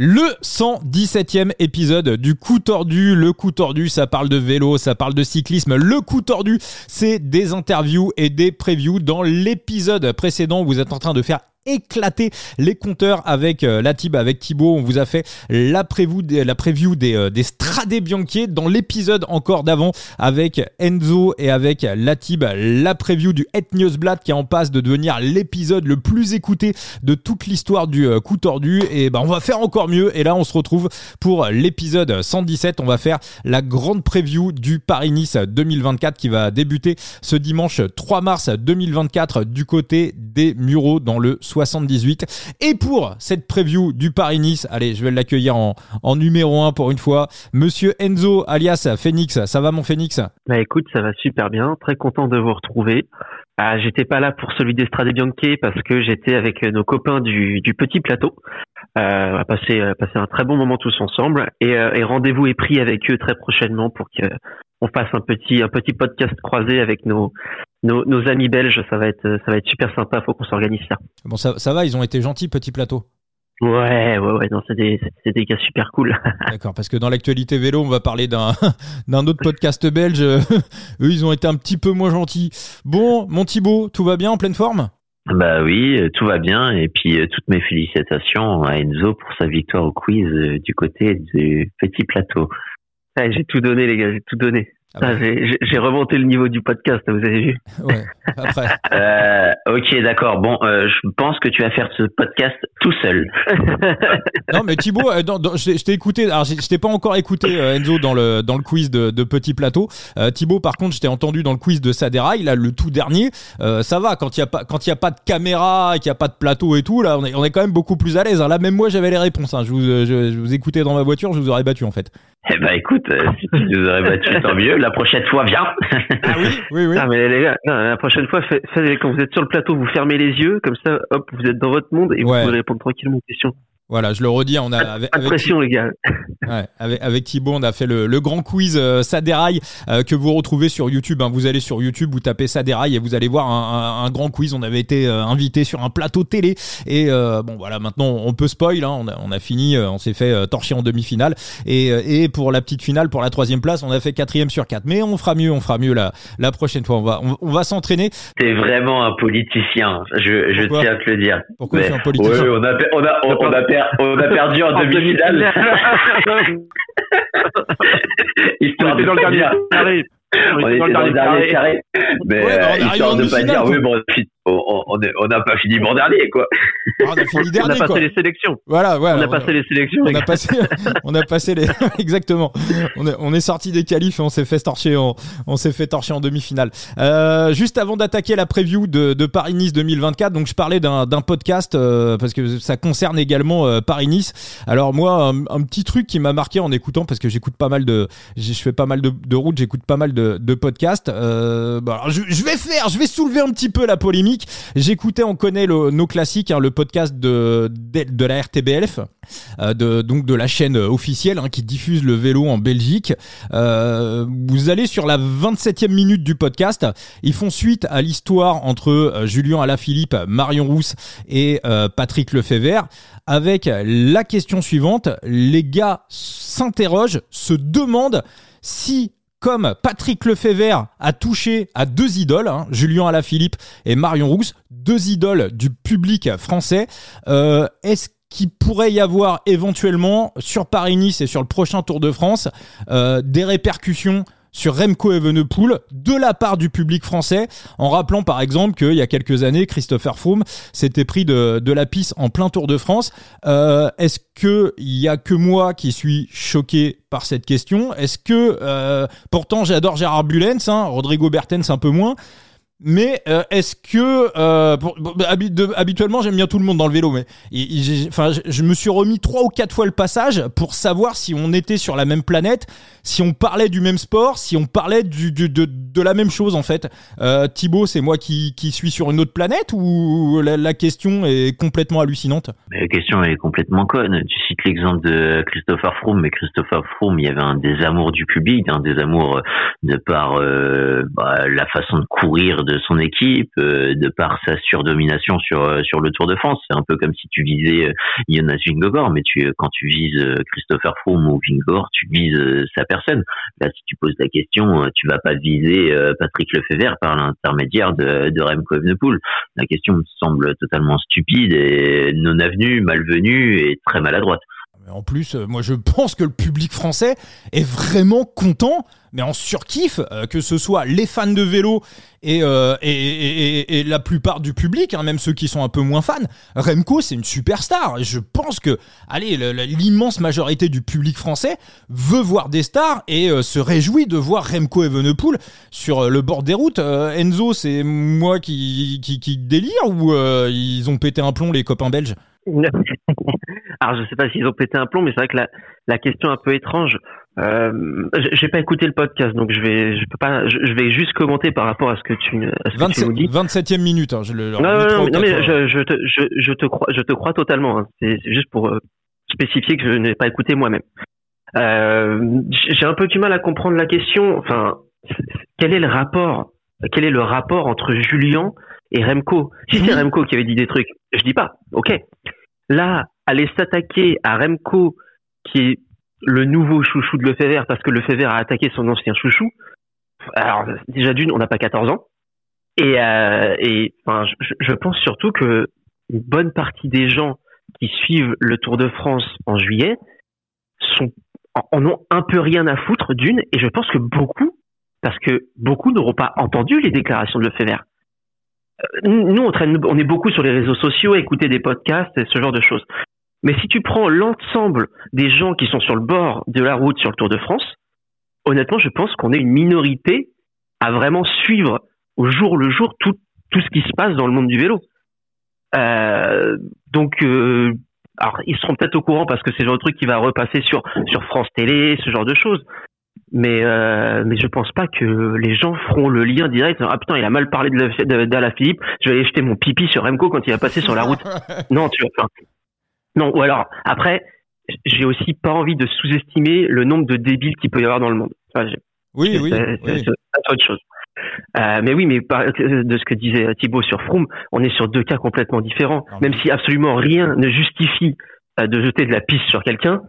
Le 117e épisode du coup tordu. Le coup tordu, ça parle de vélo, ça parle de cyclisme. Le coup tordu, c'est des interviews et des previews. Dans l'épisode précédent, vous êtes en train de faire éclater les compteurs avec euh, la Tib, avec Thibaut. On vous a fait la preview des, la preview des, euh, des Strade Bianchi dans l'épisode encore d'avant avec Enzo et avec la Tib, la preview du Het Newsblad qui est en passe de devenir l'épisode le plus écouté de toute l'histoire du euh, coup tordu. Et ben, on va faire encore mieux. Et là, on se retrouve pour l'épisode 117. On va faire la grande preview du Paris-Nice 2024 qui va débuter ce dimanche 3 mars 2024 du côté des Mureaux dans le 78. Et pour cette preview du Paris-Nice, allez, je vais l'accueillir en, en numéro 1 pour une fois, monsieur Enzo alias Phoenix. Ça va mon Phoenix? Bah écoute, ça va super bien, très content de vous retrouver. Ah, j'étais pas là pour celui d'Estrade Bianchi parce que j'étais avec nos copains du, du petit plateau. Euh, on va passer, euh, un très bon moment tous ensemble et, euh, et rendez-vous est pris avec eux très prochainement pour que on fasse un petit un petit podcast croisé avec nos nos, nos amis belges. Ça va être ça va être super sympa. Faut qu'on s'organise ça. Bon, ça, ça va, ils ont été gentils, petit plateau. Ouais, ouais, ouais, non, c'est des, c'est des gars super cool. D'accord, parce que dans l'actualité vélo, on va parler d'un, d'un autre podcast belge. Eux, ils ont été un petit peu moins gentils. Bon, mon Thibaut, tout va bien, en pleine forme? Bah oui, tout va bien. Et puis, toutes mes félicitations à Enzo pour sa victoire au quiz du côté du petit plateau. Ouais, j'ai tout donné, les gars, j'ai tout donné. Ah, j'ai remonté le niveau du podcast, vous avez vu Ouais, après. euh, ok, d'accord. Bon, euh, je pense que tu vas faire ce podcast tout seul. non, mais Thibaut, euh, dans, dans, je t'ai écouté. Alors, je t'ai pas encore écouté euh, Enzo dans le dans le quiz de, de Petit Plateau. Euh, Thibaut, par contre, je t'ai entendu dans le quiz de Sadera. Il a le tout dernier. ça va quand il y a pas quand y a pas de caméra, qu'il y a pas de plateau et tout. Là, on est on est quand même beaucoup plus à l'aise. Hein. Là, même moi, j'avais les réponses. Hein. Je vous je, je, vous écoutais dans ma voiture, je vous aurais battu en fait. Eh ben, écoute, si tu nous aurais battu, tant mieux. La prochaine fois, viens. ah oui, oui, oui. Ah, mais les gars, non, la prochaine fois, fait, fait, quand vous êtes sur le plateau, vous fermez les yeux, comme ça, hop, vous êtes dans votre monde et ouais. vous pouvez répondre tranquillement aux questions. Voilà, je le redis, on a avec, pression les gars. Ouais, avec, avec Thibaut, on a fait le, le grand quiz euh, Saderail euh, que vous retrouvez sur YouTube. Hein. Vous allez sur YouTube, vous tapez Saderail et vous allez voir un, un, un grand quiz. On avait été euh, invité sur un plateau télé et euh, bon voilà, maintenant on peut spoil. Hein. On, a, on a fini, euh, on s'est fait euh, torcher en demi-finale et, et pour la petite finale, pour la troisième place, on a fait quatrième sur quatre. Mais on fera mieux, on fera mieux la, la prochaine fois. On va, on, on va s'entraîner. T'es vraiment un politicien. Je, je tiens à te le dire. Pourquoi c'est un politicien ouais, on a, on a, on, on a, per, on a perdu en, en demi-finale. Histoire de dans le dernier carré. On était dans le dernier carré. Mais ouais, euh, histoire de pas dire, oui, bon, on n'a pas fini bon dernier, quoi. Ah, on a fini dernier, On a passé quoi. les sélections. Voilà, ouais. On a passé les sélections. On a passé, on a passé les, exactement. On est, on est sorti des qualifs et on s'est fait torcher en, on s'est fait torcher en demi-finale. Euh, juste avant d'attaquer la preview de, de Paris-Nice 2024, donc je parlais d'un, d'un podcast, euh, parce que ça concerne également euh, Paris-Nice. Alors moi, un, un, petit truc qui m'a marqué en écoutant, parce que j'écoute pas mal de, je fais pas mal de, de routes, j'écoute pas mal de, de podcasts. Euh, bah, je, je vais faire, je vais soulever un petit peu la polémique. J'écoutais, on connaît le, nos classiques, hein, le podcast de, de, la RTBF, euh, donc de la chaîne officielle hein, qui diffuse le vélo en Belgique. Euh, vous allez sur la 27e minute du podcast. Ils font suite à l'histoire entre euh, Julien Alaphilippe, Marion Rousse et euh, Patrick Lefebvre avec la question suivante. Les gars s'interrogent, se demandent si comme Patrick Lefebvre a touché à deux idoles, hein, Julien Alaphilippe et Marion Rousse, deux idoles du public français, euh, est-ce qu'il pourrait y avoir éventuellement sur Paris-Nice et sur le prochain Tour de France euh, des répercussions sur Remco Evenepoel de la part du public français, en rappelant par exemple qu'il y a quelques années, Christopher Froome s'était pris de, la piste en plein Tour de France. Euh, Est-ce que il y a que moi qui suis choqué par cette question? Est-ce que euh, pourtant j'adore Gérard Bulens, hein, Rodrigo Bertens un peu moins. Mais euh, est-ce que euh, pour, de, habituellement j'aime bien tout le monde dans le vélo, mais enfin je, me suis remis trois ou quatre fois le passage pour savoir si on était sur la même planète, si on parlait du même sport, si on parlait du, du de, de la même chose en fait. Euh, Thibaut, c'est moi qui, qui suis sur une autre planète ou la, la question est complètement hallucinante? La question est complètement conne. Tu cites l'exemple de Christopher Froome, mais Christopher Froome, il y avait un désamour du public, un désamour de par euh, bah, la façon de courir de son équipe, de par sa surdomination sur sur le Tour de France. C'est un peu comme si tu visais Jonas Vingegaard, mais tu quand tu vises Christopher Froome ou Vingegaard, tu vises sa personne. Là, si tu poses la question, tu vas pas viser Patrick Lefebvre par l'intermédiaire de, de Remco Evenepoel. La question me semble totalement stupide et non avenue, malvenue et très maladroite. En plus, euh, moi je pense que le public français est vraiment content, mais en surkiff, euh, que ce soit les fans de vélo et, euh, et, la plupart du public, hein, même ceux qui sont un peu moins fans. Remco, c'est une superstar. Et je pense que, allez, l'immense majorité du public français veut voir des stars et se réjouit de voir Remco Evenepoel sur le bord des routes. Enzo, c'est moi qui, qui, délire ou ils ont pété un plomb les copains belges? Alors je sais pas s'ils ont pété un plomb, mais c'est vrai que la, la question est un peu étrange. Euh, j'ai pas écouté le podcast, donc je vais, je peux pas, je, vais juste commenter par rapport à ce que tu, à ce 27, que tu nous dis. 27e minute, hein, je le. Non, non, non, mais je, je, te, je, te crois, je te crois totalement. Hein. C'est juste pour euh, spécifier que je n'ai pas écouté moi-même. Euh, j'ai un peu du mal à comprendre la question. Enfin, quel est le rapport Quel est le rapport entre Julien et Remco? Si c'est Remco qui avait dit des trucs, je dis pas. Ok. Là, aller s'attaquer à Remco, qui est le nouveau chouchou de Lefebvre, parce que Lefebvre a attaqué son ancien chouchou. Alors, déjà d'une, on n'a pas 14 ans. Et, euh, et enfin, je, je, pense surtout que une bonne partie des gens qui suivent le Tour de France en juillet sont, en ont un peu rien à foutre d'une, et je pense que beaucoup, parce que beaucoup n'auront pas entendu les déclarations de Lefebvre. Euh, nous, on, on est beaucoup sur les réseaux sociaux, écouter des podcasts et ce genre de choses. Mais si tu prends l'ensemble des gens qui sont sur le bord de la route sur le Tour de France, honnêtement, je pense qu'on est une minorité à vraiment suivre au jour le jour tout, tout ce qui se passe dans le monde du vélo. Euh, donc, euh, alors ils seront peut-être au courant parce que c'est le genre de truc qui va repasser sur sur France Télé, ce genre de choses mais euh, mais je pense pas que les gens feront le lien direct. Ah putain, il a mal parlé de d'Ala Philippe. Je vais aller jeter mon pipi sur Remco quand il va passer sur la route. non, tu vois. Non. Ou alors après, j'ai aussi pas envie de sous-estimer le nombre de débiles qu'il peut y avoir dans le monde. oui, oui, c'est autre chose. Euh, mais oui, mais de ce que disait Thibaut sur Froome, on est sur deux cas complètement différents. Même si absolument rien ne justifie euh, de jeter de la piste sur quelqu'un,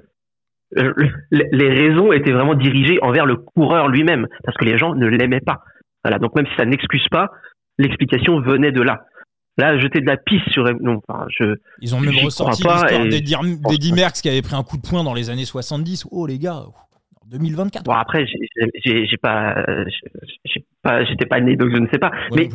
euh, les raisons étaient vraiment dirigées envers le coureur lui-même, parce que les gens ne l'aimaient pas. Voilà, donc même si ça n'excuse pas, l'explication venait de là. Là, jeter de la piste sur. Non, enfin, je. Ils ont même ressorti l'histoire d'Eddie Merckx qui avait pris un coup de poing dans les années 70. Oh les gars, 2024. Bon après, j'ai pas, j'ai pas, j'étais pas né donc je ne sais pas. Mais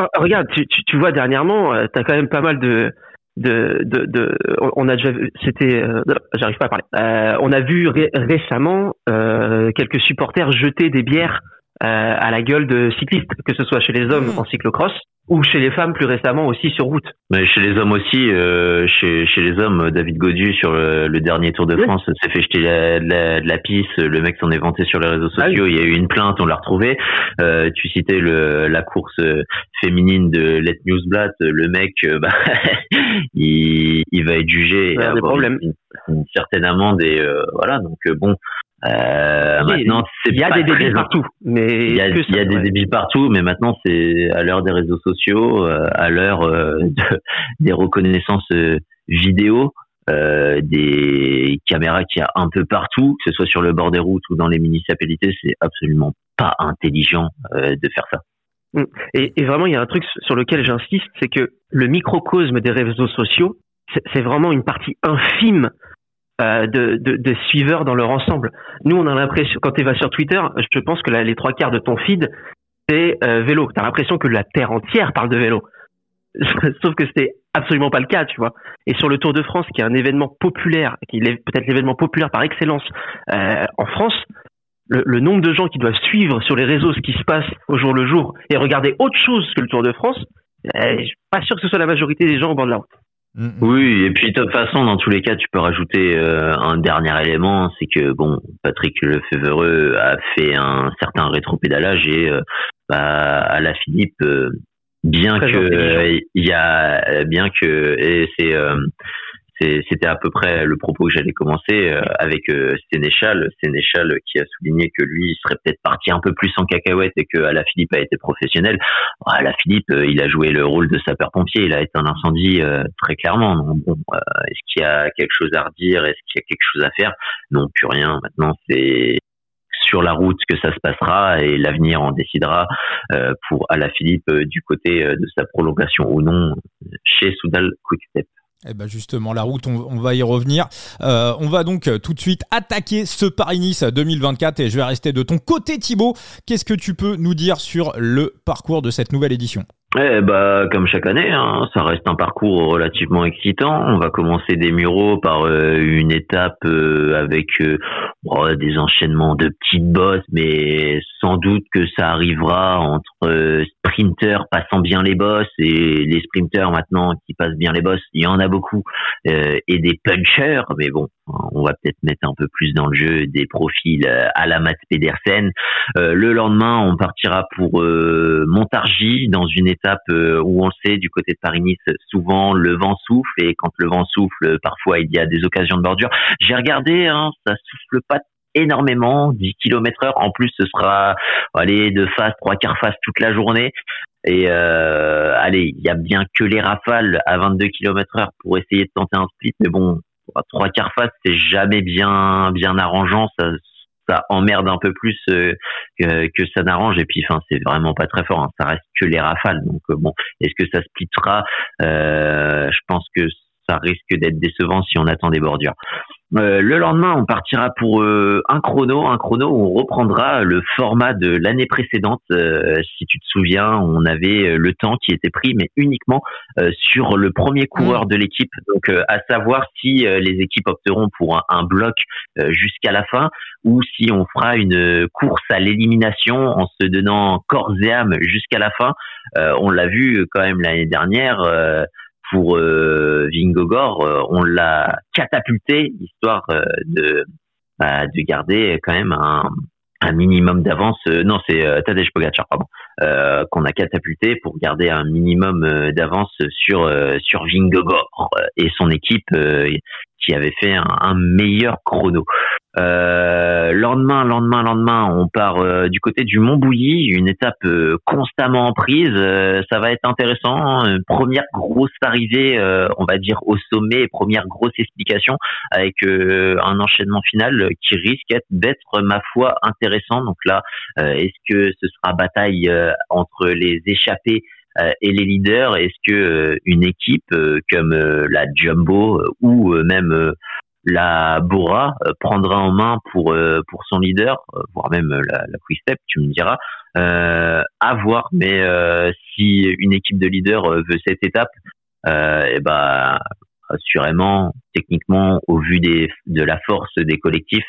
euh, regarde, tu, tu, tu, vois dernièrement, euh, tu as quand même pas mal de de, de, de, on a déjà c'était euh, j'arrive pas à parler euh, on a vu récemment euh, quelques supporters jeter des bières euh, à la gueule de cyclistes que ce soit chez les hommes mmh. en cyclocross ou chez les femmes plus récemment aussi sur route. Mais chez les hommes aussi, euh, chez, chez les hommes, David Godieu sur le, dernier Tour de France s'est fait jeter la, la, la piste, le mec s'en est vanté sur les réseaux ah sociaux, il y a eu une plainte, on l'a retrouvé. Euh, tu citais le, la course féminine de Let Newsblatt, le mec, euh, bah, il, il va être jugé et avoir une, une, certaine amende et euh, voilà, donc euh, bon, euh, maintenant, il y a des débiles partout, mais il y a, des débiles partout, mais maintenant c'est à l'heure des réseaux sociaux, euh, à l'heure euh, des reconnaissances euh, vidéo, des caméras qu'il y a un peu partout, que ce soit sur le bord des routes ou dans les municipalités, c'est absolument pas intelligent de faire ça. Mm. Et, et, vraiment, il y a un truc sur lequel j'insiste, c'est que le microcosme des réseaux sociaux, c'est vraiment une partie infime euh, de, de, de, suiveurs dans leur ensemble. Nous, on a l'impression, quand tu vas sur Twitter, je pense que les trois quarts de ton feed, c'est euh, vélo. Tu as l'impression que la Terre entière parle de vélo. Sauf que c'était absolument pas le cas, tu vois. Et sur le Tour de France, qui est un événement populaire, qui est peut-être l'événement populaire par excellence euh, en France, le, le, nombre de gens qui doivent suivre sur les réseaux ce qui se passe au jour le jour et regarder autre chose que le Tour de France, euh, je suis pas sûr que ce soit la majorité des gens au bord de la route. Oui, et puis de toute façon, dans tous les cas, tu peux rajouter euh, un dernier élément, c'est que bon, Patrick Lefevreux a fait un certain rétropédalage et euh, bah, à la Philippe, euh, bien que il y a, bien que et c'est c'était à peu près le propos que j'allais commencer euh, avec euh, Sénéchal. Sénéchal qui a souligné que lui il serait peut-être parti un peu plus en cacahuète et que la Philippe a été professionnel. À la Philippe, euh, il a joué le rôle de sapeur-pompier. Il a été un incendie très clairement. Donc, bon, est-ce qu'il y a quelque chose à redire? Est-ce qu'il y a quelque chose à faire? Non, plus rien. Maintenant, c'est sur la route que ça se passera et l'avenir en décidera pour Philippe du côté de sa prolongation ou non chez Soudal Quickstep. Eh ben justement, la route, on, va y revenir. Euh, on va donc euh, tout de suite attaquer ce Paris-Nice 2024 et je vais rester de ton côté Thibaut. Qu'est-ce que tu peux nous dire sur le parcours de cette nouvelle édition? Eh bah, comme chaque année, hein, ça reste un parcours relativement excitant. On va commencer des Mureaux par euh, une étape avec des enchaînements de petites bosses, mais sans doute que ça arrivera entre sprinters passant bien les bosses et les sprinters maintenant qui passent bien les bosses. Il y en a beaucoup euh, et des punchers, mais bon, on va peut-être mettre un peu plus dans le jeu des profils euh, à la Mats Pedersen. Euh, le lendemain, on partira pour Montargis dans une étape où on le sait du côté de Paris-Nice, souvent le vent souffle et quand le vent souffle, parfois il y a des occasions de bordure. J'ai regardé, hein, ça souffle pas énormément, 10 km heure. En plus, ce sera, allez, de face, trois quarts face toute la journée. Et euh, allez, il y a bien que les rafales à 22 km heure pour essayer de tenter un split, mais bon, trois quarts face, c'est jamais bien bien arrangeant. Ça, ça emmerde un peu plus euh, que, ça n'arrange. Et puis, c'est vraiment pas très fort. Hein. Ça reste que les rafales. Donc euh, bon, est-ce que ça splittera? Euh, Je pense que ça risque d'être décevant si on attend des bordures. Euh, le lendemain, on partira pour euh, un chrono, un chrono où on reprendra le format de l'année précédente. Euh, si tu te souviens, on avait le temps qui était pris, mais uniquement sur le premier coureur de l'équipe. Donc, à savoir si les équipes opteront pour un, bloc jusqu'à la fin ou si on fera une course à l'élimination en se donnant corps et âme jusqu'à la fin. on l'a vu quand même l'année dernière pour euh, Vingogor, euh, on l'a catapulté histoire euh, de bah, de garder quand même un, un minimum d'avance. non, c'est Tadej Pogacar, pardon, qu'on a catapulté pour garder un minimum d'avance sur sur Vingogor et son équipe qui avait fait un meilleur chrono. Euh, lendemain, lendemain, lendemain, on part euh, du côté du Mont Bouilly, une étape euh, constamment en prise. ça va être intéressant. Hein. première grosse arrivée, on va dire au sommet, première grosse explication avec un enchaînement final qui risque d'être, ma foi, intéressant. Donc là, est-ce que ce sera bataille entre les échappés et les leaders Est-ce que une équipe comme la Jumbo ou même la Bora euh, prendra en main pour euh, pour son leader, euh, voire même la, la Quick-Step, tu me diras, à voir. Mais si une équipe de leaders veut cette étape, et eh ben assurément, techniquement, au vu de la force des collectifs,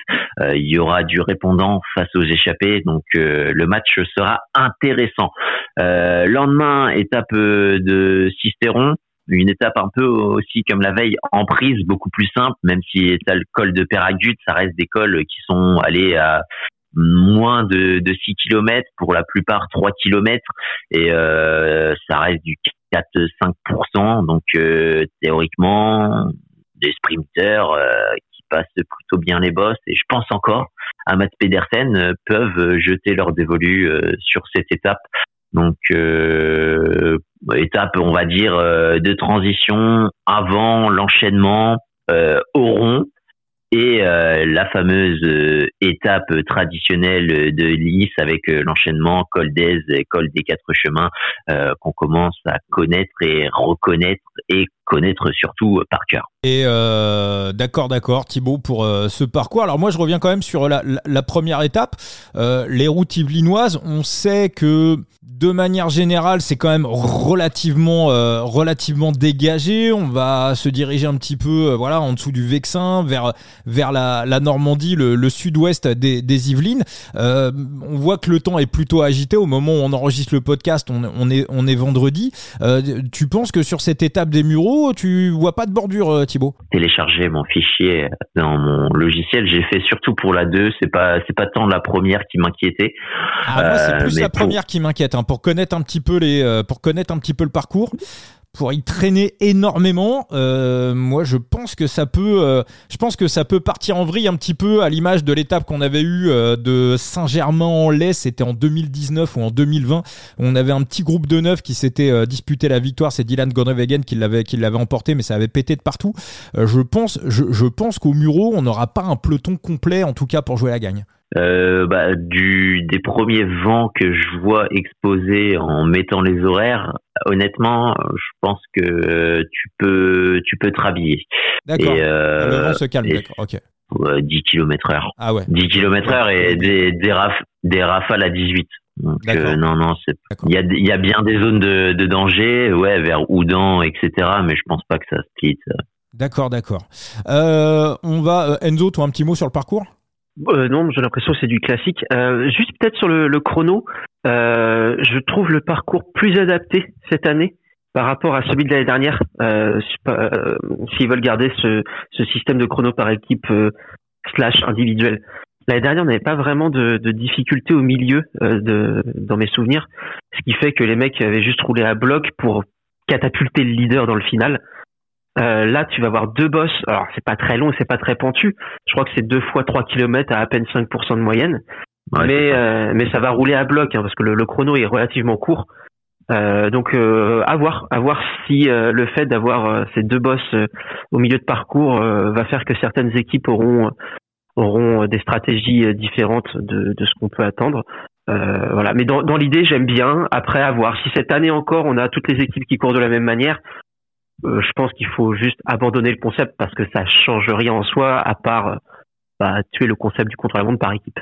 il y aura du répondant face aux échappés. Donc le match sera intéressant. lendemain, étape de Cisteron une étape un peu aussi comme la veille en prise, beaucoup plus simple, même si t'as le col de Péragut, ça reste des cols qui sont allés à moins de, de 6 km, pour la plupart 3 km, et euh, ça reste du 4-5%, donc euh, théoriquement, des sprinters euh, qui passent plutôt bien les bosses, et je pense encore à Matt Pedersen, peuvent jeter leur dévolu sur cette étape. Donc étape, on va dire, euh, de transition avant l'enchaînement euh, au rond et euh, la fameuse étape traditionnelle de l'IS avec l'enchaînement col d'Aise et col des quatre chemins qu'on commence à connaître et reconnaître et connaître surtout par cœur. Et d'accord, d'accord, Thibaut, pour ce parcours. Alors moi, je reviens quand même sur la, première étape. les routes yvelinoises, on sait que de manière générale, c'est quand même relativement, euh, relativement dégagé. On va se diriger un petit peu, euh, voilà, en dessous du Vexin, vers, vers la, Normandie, le, sud-ouest des, Yvelines. Euh, on voit que le temps est plutôt agité au moment où on enregistre le podcast. On, est, on est vendredi. tu penses que sur cette étape des Mureaux, tu vois pas de bordure, Thibaut? Télécharger mon fichier dans mon logiciel, j'ai fait surtout pour la 2. C'est pas, c'est pas tant la première qui m'inquiétait. Ah, moi, c'est plus la première qui m'inquiète. Hein pour connaître un petit peu les, euh, pour connaître un petit peu le parcours. Pour y traîner énormément. Euh, moi, je pense que ça peut, euh, je pense que ça peut partir en vrille un petit peu à l'image de l'étape qu'on avait eue euh, de Saint-Germain-en-Laye. C'était en 2019 ou en 2020. On avait un petit groupe de neuf qui s'était disputé la victoire. C'est Dylan Groenewegen qui l'avait, qui l'avait emporté, mais ça avait pété de partout. je pense, je, pense qu'au Muro, on n'aura pas un peloton complet, en tout cas pour jouer la gagne. Bah, du des premiers vents que je vois exposés en mettant les horaires, honnêtement, je pense que tu peux tu peux te rhabiller. D'accord. Euh, le vent se calme. D'accord. Ok. 10 km heure. Ah ouais. 10 km heure et des des, raf, des rafales à 18. Donc euh, non non c'est il y a il y a bien des zones de, de danger ouais vers Oudan etc mais je pense pas que ça split. D'accord d'accord. Euh, on va Enzo toi un petit mot sur le parcours? Euh, non, j'ai l'impression que c'est du classique. Euh, juste peut-être sur le, le chrono, euh, je trouve le parcours plus adapté cette année par rapport à celui de l'année dernière. Euh, euh, S'ils veulent garder ce, ce, système de chrono par équipe euh, slash individuel. L'année dernière, on n'avait pas vraiment de, de difficultés au milieu de, dans mes souvenirs, ce qui fait que les mecs avaient juste roulé à bloc pour catapulter le leader dans le final. Euh, là, tu vas avoir deux bosses. Alors, c'est pas très long, c'est pas très pentu. Je crois que c'est deux fois 3 km à à peine 5% de moyenne. Mais euh, mais ça va rouler à bloc hein, parce que le, chrono est relativement court. Euh, donc à voir, à voir si le fait d'avoir ces deux bosses au milieu de parcours va faire que certaines équipes auront auront des stratégies différentes de, de ce qu'on peut attendre. voilà. Mais dans, dans l'idée, j'aime bien. Après, à voir si cette année encore, on a toutes les équipes qui courent de la même manière. Euh, je pense qu'il faut juste abandonner le concept parce que ça change rien en soi à part bah, tuer le concept du contre-la-montre par équipe.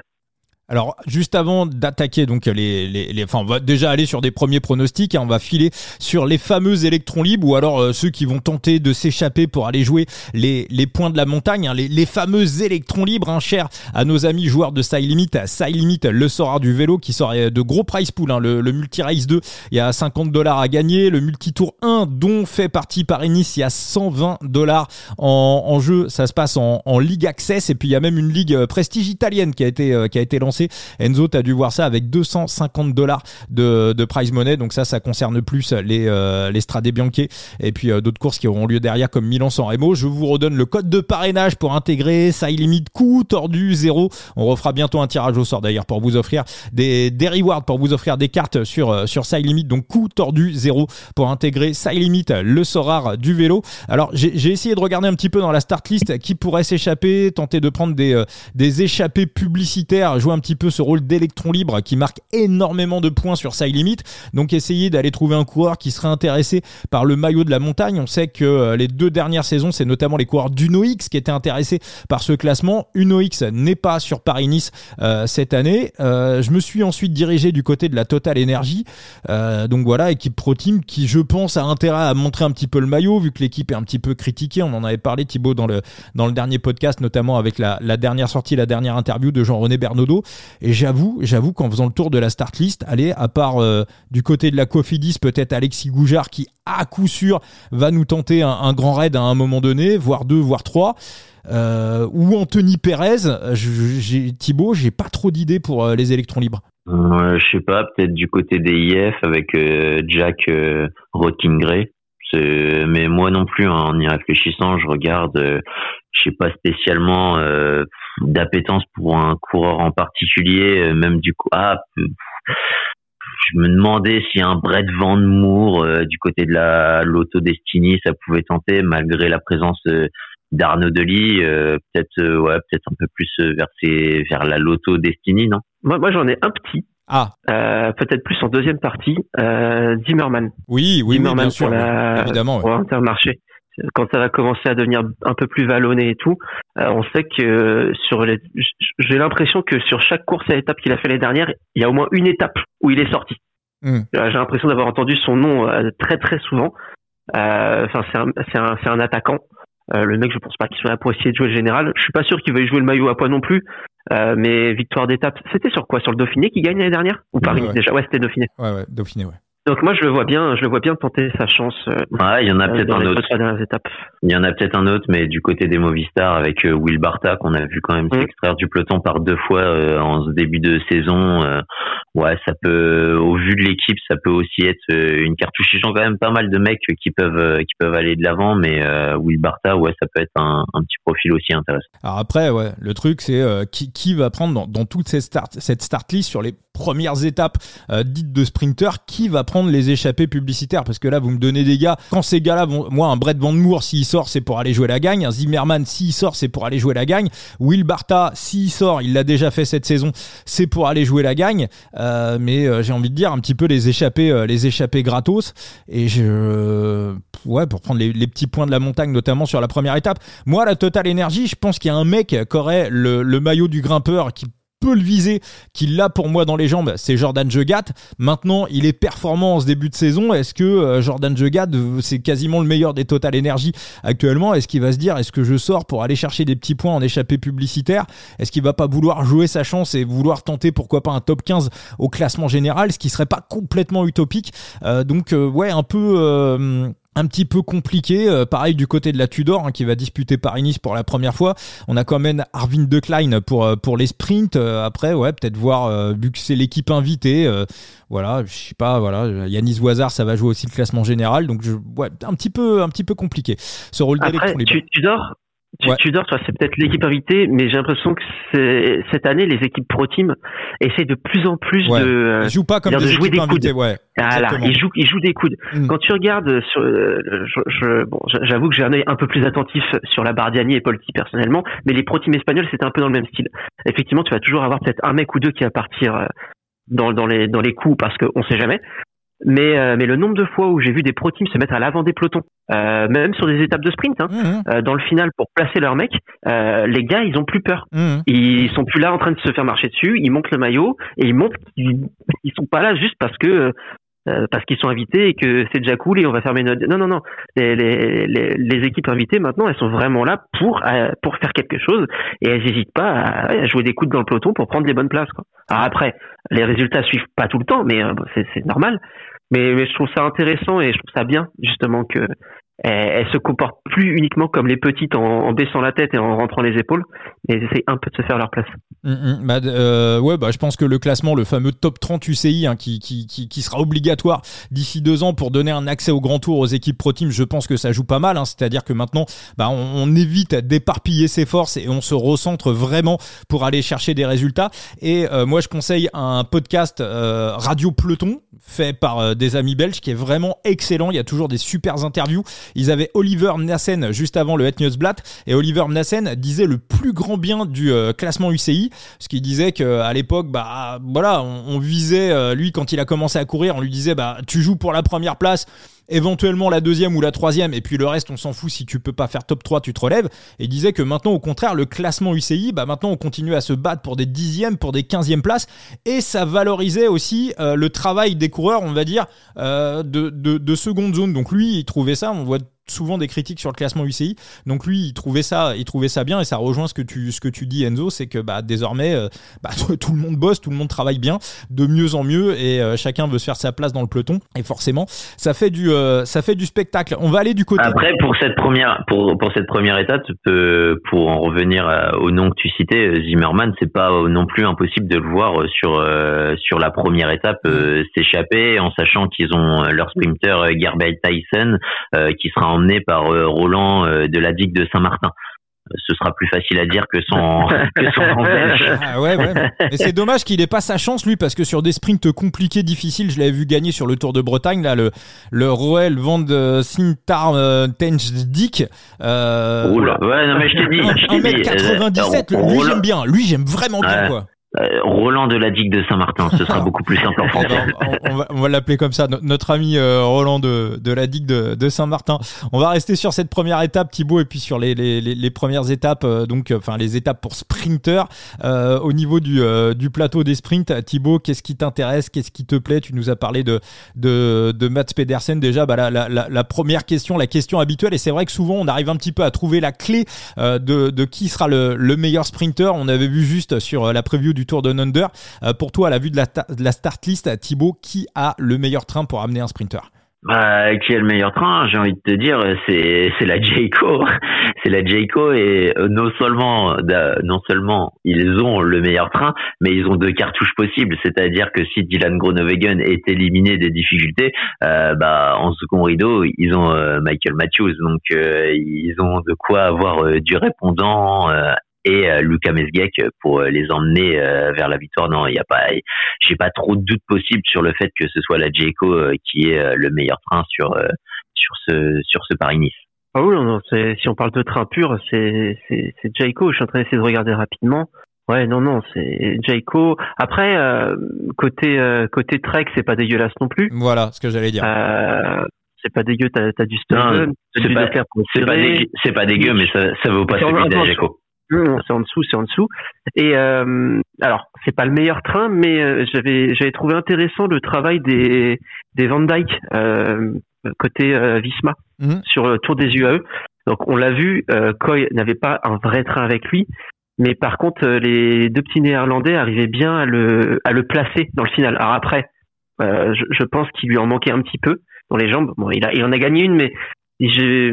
Alors, juste avant d'attaquer, donc les, les, les, enfin, on va déjà aller sur des premiers pronostics. Hein, on va filer sur les fameux électrons libres ou alors euh, ceux qui vont tenter de s'échapper pour aller jouer les, les points de la montagne, hein, les, les fameux électrons libres, hein, chers à nos amis joueurs de Side Limit. Side Limit, le sort du vélo qui sort de gros price pool. Hein, le, le multi race 2, il y a 50 dollars à gagner. Le multi tour 1, dont fait partie Paris-Nice, il y a 120 dollars en, en, jeu. Ça se passe en, en Ligue Access et puis il y a même une ligue euh, prestige italienne qui a été euh, qui a été lancée Enzo, tu dû voir ça avec 250 dollars de, de prize money. Donc ça, ça concerne plus les, euh, les Strade Bianche et puis euh, d'autres courses qui auront lieu derrière comme Milan-San Remo. Je vous redonne le code de parrainage pour intégrer ça limite coût tordu zéro. On refera bientôt un tirage au sort d'ailleurs pour vous offrir des, des rewards, pour vous offrir des cartes sur, euh, sur Limit. Donc coût tordu zéro pour intégrer Limit, le sort rare du vélo. Alors j'ai essayé de regarder un petit peu dans la start list qui pourrait s'échapper, tenter de prendre des, euh, des échappées publicitaires, jouer un petit peu ce rôle d'électron libre qui marque énormément de points sur Side Limit. Donc essayer d'aller trouver un coureur qui serait intéressé par le maillot de la montagne. On sait que euh, les deux dernières saisons, c'est notamment les coureurs d'UnoX qui étaient intéressés par ce classement. UnoX n'est pas sur Paris-Nice euh, cette année. Euh, je me suis ensuite dirigé du côté de la Total Energy. donc voilà, équipe Pro Team qui, je pense, a intérêt à montrer un petit peu le maillot vu que l'équipe est un petit peu critiquée. On en avait parlé Thibaut dans le dans le dernier podcast, notamment avec la, la dernière sortie, la dernière interview de Jean-René Bernaudot. Et j'avoue, j'avoue qu'en faisant le tour de la start list, allez, à part euh, du côté de la Cofidis, peut-être Alexis Goujard qui, à coup sûr, va nous tenter un, grand raid à un moment donné, voire deux, voire trois. Euh, ou Anthony Pérez, j'ai, Thibaut, j'ai pas trop d'idées pour euh, les électrons libres. je sais pas, peut-être du côté des IF avec Jack euh, mais moi non plus, hein, en y réfléchissant, je regarde, je sais pas spécialement d'appétence pour un coureur en particulier, euh, même du coup, ah, je me demandais si un Brett Van Moor euh, du côté de la l'Auto Destiny, ça pouvait tenter malgré la présence euh, d'Arnaud Delis, peut-être ouais, peut-être un peu plus vers vers la Loto Destiny, non? Moi, moi j'en ai un petit. Ah. peut-être plus en deuxième partie, Zimmerman. Oui, oui, Zimmerman bien sûr, évidemment. Pour Intermarché quand ça va commencer à devenir un peu plus vallonné et tout, euh, on sait que sur les, j'ai l'impression que sur chaque course à étape qu'il a fait les dernières, il y a au moins une étape où il est sorti. Hmm. J'ai l'impression d'avoir entendu son nom euh, très très souvent. Euh, enfin, c'est un, c'est un, c'est un attaquant. le mec, je pense pas qu'il soit là pour essayer de jouer le général. Je suis pas sûr qu'il veuille jouer le maillot à poids non plus. mais victoire d'étape, c'était sur quoi? Sur le Dauphiné qui gagne l'année dernière? Ou Paris déjà Ouais, c'était Dauphiné. Ouais, ouais, Dauphiné, ouais. Donc moi je le vois bien, je le vois bien tenter sa chance. Euh, ouais, il y en a peut-être un autre. Il y en a peut-être un autre, mais du côté des Movistar avec euh, Will Barta qu'on a vu quand même mm. s'extraire du peloton par deux fois euh, en ce début de saison. ouais, ça peut, au vu de l'équipe, ça peut aussi être une cartouche. Ils ont quand même pas mal de mecs qui peuvent qui peuvent aller de l'avant, mais Will Barta, ouais, ça peut être un, un, petit profil aussi intéressant. Alors après, ouais, le truc c'est qui, qui va prendre dans, dans toute cette start cette start list sur les premières étapes dites de sprinter, qui va prendre les échappées publicitaires? Parce que là vous me donnez des gars. Quand ces gars-là vont moi un Brett Van Moor s'il sort c'est pour aller jouer la gagne. Un Zimmerman s'il sort c'est pour aller jouer la gagne. Will Barta s'il sort il l'a déjà fait cette saison c'est pour aller jouer la gagne. Euh, mais euh, j'ai envie de dire un petit peu les échappées euh, les échappées gratos. Et je ouais pour prendre les, petits points de la montagne notamment sur la première étape. Moi la Total Energy je pense qu'il y a un mec qui aurait le, le maillot du grimpeur qui peut le viser, qu'il l'a pour moi dans les jambes, c'est Jordan Jegat. Maintenant, il est performant en ce début de saison. Est-ce que euh, Jordan Jegat, c'est quasiment le meilleur des Total Energy actuellement? Est-ce qu'il va se dire, est-ce que je sors pour aller chercher des petits points en échappée publicitaire? Est-ce qu'il va pas vouloir jouer sa chance et vouloir tenter, pourquoi pas, un top 15 au classement général, ce qui serait pas complètement utopique? Euh, Donc, euh, ouais, un peu un petit peu compliqué. Euh, pareil du côté de la Tudor hein, qui va disputer Paris-Nice pour la première fois. On a quand même Arvin Decline pour euh, pour les sprints. Euh, après, ouais, peut-être voir vu que c'est l'équipe invitée. voilà, je sais pas. Voilà, Yanis Wazar, ça va jouer aussi le classement général. Donc, je, ouais, un petit peu un petit peu compliqué. Ce rôle d'électron. Tudor, tu, Tudor, toi, c'est peut-être l'équipe invitée, mais j'ai l'impression que cette année, les équipes pro team essaient de plus en plus de, ils jouent pas comme de jouer des coudes. Ouais, voilà, ils jouent, ils jouent des coudes. Mm. Quand tu regardes sur, euh, je, je, bon, j'avoue que j'ai un œil un peu plus attentif sur la Bardiani et Polti personnellement, mais les pro teams espagnols, c'était un peu dans le même style. Effectivement, tu vas toujours avoir peut-être un mec ou deux qui va partir euh, dans, dans les dans les coups parce qu'on sait jamais. Mais, euh, mais le nombre de fois où j'ai vu des pro teams se mettre à l'avant des pelotons, euh, même sur des étapes de sprint, hein, mmh. euh, dans le final pour placer leur mec, euh, les gars ils ont plus peur. Mmh. Ils sont plus là en train de se faire marcher dessus, ils montent le maillot et ils montrent qu'ils ils sont pas là juste parce que euh, parce qu'ils sont invités et que c'est déjà cool et on va fermer notre. Non non non, les, les, les, équipes invitées maintenant elles sont vraiment là pour pour faire quelque chose et elles n'hésitent pas à, à, jouer des coups dans le peloton pour prendre les bonnes places. Quoi. Après les résultats suivent pas tout le temps mais c'est normal. Mais, mais je trouve ça intéressant et je trouve ça bien justement que elle, se comporte plus uniquement comme les petites en, baissant la tête et en rentrant les épaules, mais elles un peu de se faire leur place. Mm, mm. bah, euh, ouais, bah, je pense que le classement, le fameux top 30 UCI, hein, qui, qui, qui, qui, sera obligatoire d'ici deux ans pour donner un accès au grand tour aux équipes pro team, je pense que ça joue pas mal. Hein, C'est-à-dire que maintenant, bah, on, on évite d'éparpiller ses forces et on se recentre vraiment pour aller chercher des résultats. Et euh, moi, je conseille un podcast euh, Radio Peloton fait par euh, des amis belges qui est vraiment excellent. Il y a toujours des super interviews. Ils avaient Oliver Nassen juste avant le Het Newsblatt et Oliver Nassen disait le plus grand bien du euh, classement UCI, ce qui disait qu'à l'époque, bah voilà, on, visait euh, lui quand il a commencé à courir, on lui disait bah tu joues pour la première place éventuellement la deuxième ou la troisième, et puis le reste, on s'en fout, si tu peux pas faire top 3, tu te relèves. Et disait que maintenant, au contraire, le classement UCI, bah maintenant, on continue à se battre pour des dixièmes, pour des quinzièmes places, et ça valorisait aussi euh, le travail des coureurs, on va dire, euh, de, de, de seconde zone. Donc lui, il trouvait ça, on voit souvent des critiques sur le classement UCI. Donc lui, il trouvait ça, il trouvait ça bien et ça rejoint ce que tu, ce que tu dis Enzo, c'est que bah, désormais, euh, bah, tout le monde bosse, tout le monde travaille bien, de mieux en mieux et euh, chacun veut se faire sa place dans le peloton. Et forcément, ça fait du, euh, ça fait du spectacle. On va aller du côté. Après, pour cette première, pour, pour cette première étape, pour en revenir au nom que tu citais, Zimmerman, c'est pas non plus impossible de le voir sur sur la première étape s'échapper en sachant qu'ils ont leur sprinter Gerbert Tyson qui sera en emmené par euh, Roland euh, de la digue de Saint-Martin ce sera plus facile à dire que son, que son ah ouais, ouais. Mais c'est dommage qu'il ait pas sa chance lui parce que sur des sprints compliqués, difficiles, je l'avais vu gagner sur le Tour de Bretagne là, le le Roel van de Sintar euh, Tenjdik. Euh, Oula, ouais, non mais je t'ai dit, 1m97, lui j'aime bien, lui j'aime vraiment bien quoi. Euh, Roland de la digue de Saint-Martin, ce sera beaucoup plus simple en français. on va, l'appeler comme ça, notre ami euh, Roland de, de la digue de, Saint-Martin. On va rester sur cette première étape, Thibaut, et puis sur les, les, les premières étapes, euh, donc enfin les étapes pour sprinter. au niveau du, du plateau des sprints, Thibaut, qu'est-ce qui t'intéresse, qu'est-ce qui te plaît? Tu nous as parlé de de, de Mats Pedersen déjà. Bah, la, la, la, première question, la question habituelle, et c'est vrai que souvent on arrive un petit peu à trouver la clé de, de qui sera le, le meilleur sprinter. On avait vu juste sur la preview du Tour de Under. pour toi, à la vue de la, de la start list, Thibaut, qui a le meilleur train pour amener un sprinter? Bah, qui est le meilleur train J'ai envie de te dire, c'est la Jayco, c'est la Jayco et euh, non seulement non seulement ils ont le meilleur train, mais ils ont deux cartouches possibles. C'est-à-dire que si Dylan Groenewegen est éliminé des difficultés, euh, bah en second rideau ils ont euh, Michael Matthews, donc ils ont de quoi avoir du répondant et euh, Lucas Mesgek pour euh, les emmener euh, vers la victoire. Non, il y a pas, j'ai pas trop de doute possible sur le fait que ce soit la Jayco qui est le meilleur train sur sur ce sur ce Paris-Nice. Ah oui, non, si on parle de train pur, c'est c'est c'est Jayco. Je suis en train d'essayer de regarder rapidement. Ouais, non, non, c'est Jayco. Après, côté côté Trek, c'est pas dégueulasse non plus. Voilà, ce que j'allais dire. c'est pas dégueu, t'as as du Stone, c'est pas, c'est pas, dégueu, mais ça, ça vaut pas celui de Jayco c'est en dessous, c'est en dessous. Et euh, alors, c'est pas le meilleur train, mais euh, j'avais j'avais trouvé intéressant le travail des des Van Dyke euh, côté euh, Visma mhm. sur le Tour des UAE. Donc on l'a vu, euh, Coy n'avait pas un vrai train avec lui, mais par contre les deux petits Néerlandais arrivaient bien à le à le placer dans le final. Alors après, je, je, pense qu'il lui en manquait un petit peu dans les jambes. Bon, il a il en a gagné une, mais j'ai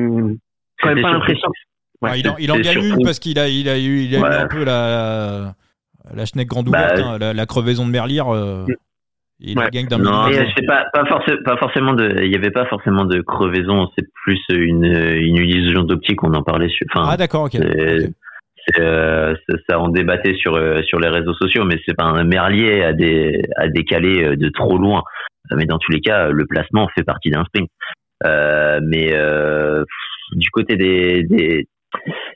quand même pas l'impression il, en, gagne une parce qu'il a, il a, eu, il a eu un peu la, la schneck grande bah, ouverte, hein, la, crevaison de Merlire. Euh, il ouais. gagne d'un Non, c'est pas, pas, pas forcément de, il n'y avait pas forcément de crevaison, c'est plus une, une illusion d'optique, on en parlait sur. Ah, d'accord, ok. Euh, ça on débattait sur euh, sur les réseaux sociaux mais c'est pas un merlier à des à décaler de trop loin mais dans tous les cas le placement fait partie d'un sprint euh, mais euh, du côté des, des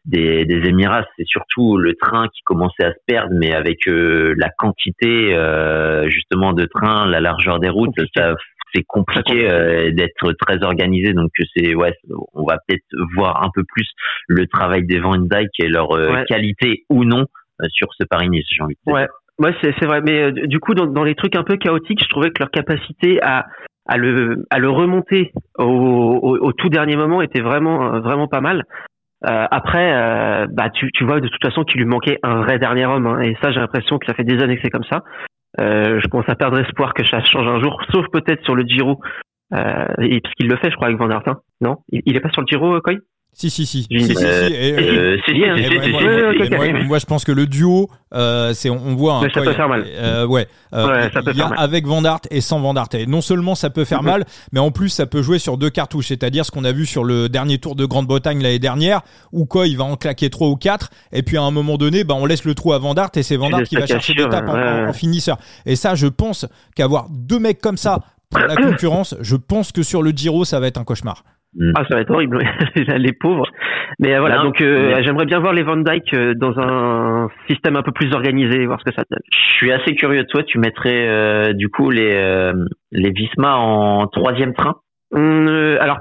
des, des Émirats, c'est surtout le train qui commençait à se perdre, mais avec euh, la quantité euh, justement de trains, la largeur des routes, ça c'est compliqué euh, d'être très organisé. Donc c'est ouais, on va peut-être voir un peu plus le travail des Van Dyke et leur qualité ou non sur ce Paris-Nice. J'ai envie de dire. Ouais. Ouais, c'est, c'est vrai, mais du coup, dans, dans les trucs un peu chaotiques, je trouvais que leur capacité à, à le à le remonter au, au, au, tout dernier moment était vraiment vraiment pas mal. Euh, après, euh, bah tu, tu vois de toute façon qu'il lui manquait un vrai dernier homme, hein, et ça j'ai l'impression que ça fait des années que c'est comme ça. Euh, je commence à perdre espoir que ça change un jour, sauf peut-être sur le Giro, euh, et, parce qu'il le fait, je crois, avec Van Aert. Hein. Non, il, est pas sur le Giro, Coy? Si, si, si. si, si, Moi, je pense que le duo, euh, c'est, on, voit. Mais ça peut faire mal. Euh, ouais. Euh, ça peut faire mal. Avec Vandart et sans Vandart. Et non seulement ça peut faire mhm. mal, mais en plus ça peut jouer sur deux cartouches. C'est-à-dire ce qu'on a vu sur le dernier Tour de Grande-Bretagne l'année dernière, où quoi, il va en claquer trois ou quatre, et puis à un moment donné, bah, on laisse le trou à Vandart et c'est Vandart qui va chercher l'étape en, en finisseur. Et ça, je pense qu'avoir deux mecs comme ça pour la concurrence, je pense que sur le Giro, ça va être un cauchemar. Mm. Ah, ça va être horrible, les pauvres. Mais euh, voilà, donc euh, j'aimerais bien voir les Van Dyke euh, dans un système un peu plus organisé, voir ce que ça donne. Je suis assez curieux de toi. Tu mettrais du coup les les Visma en troisième train? Hum, Alors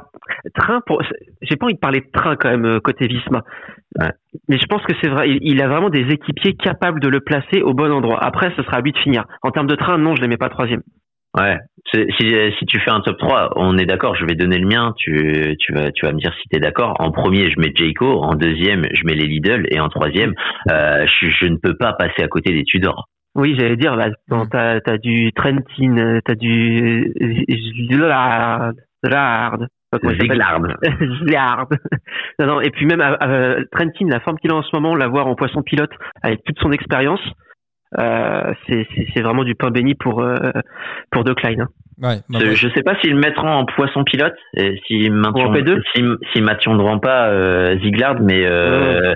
train, pour, j'ai pas envie de parler de train quand même côté Visma. Mais je pense que c'est vrai. Il, a vraiment des équipiers capables de le placer au bon endroit. Après, ce sera à lui de finir. En termes de train, non, je les mets pas troisième. Ouais. Si, si tu fais un top 3, on est d'accord, je vais donner le mien, tu, tu, vas, tu vas me dire si tu es d'accord. En premier, je mets Jayco, en deuxième, je mets les Lidl, et en troisième, euh, je, je, ne peux pas passer à côté des Tudors. Oui, j'allais dire, bah, t'as as du Trentin, t'as du Zillard. Ziglard. non, non, et puis même euh, Trentin, la forme qu'il a en ce moment, l'avoir en poisson pilote avec toute son expérience, euh, c'est vraiment du pain béni pour euh, pour De Klein. Hein. Ouais, bah, je, sais pas s'ils le mettront en poisson pilote, et s'ils maintiendront, pas euh, Ziglard, mais euh,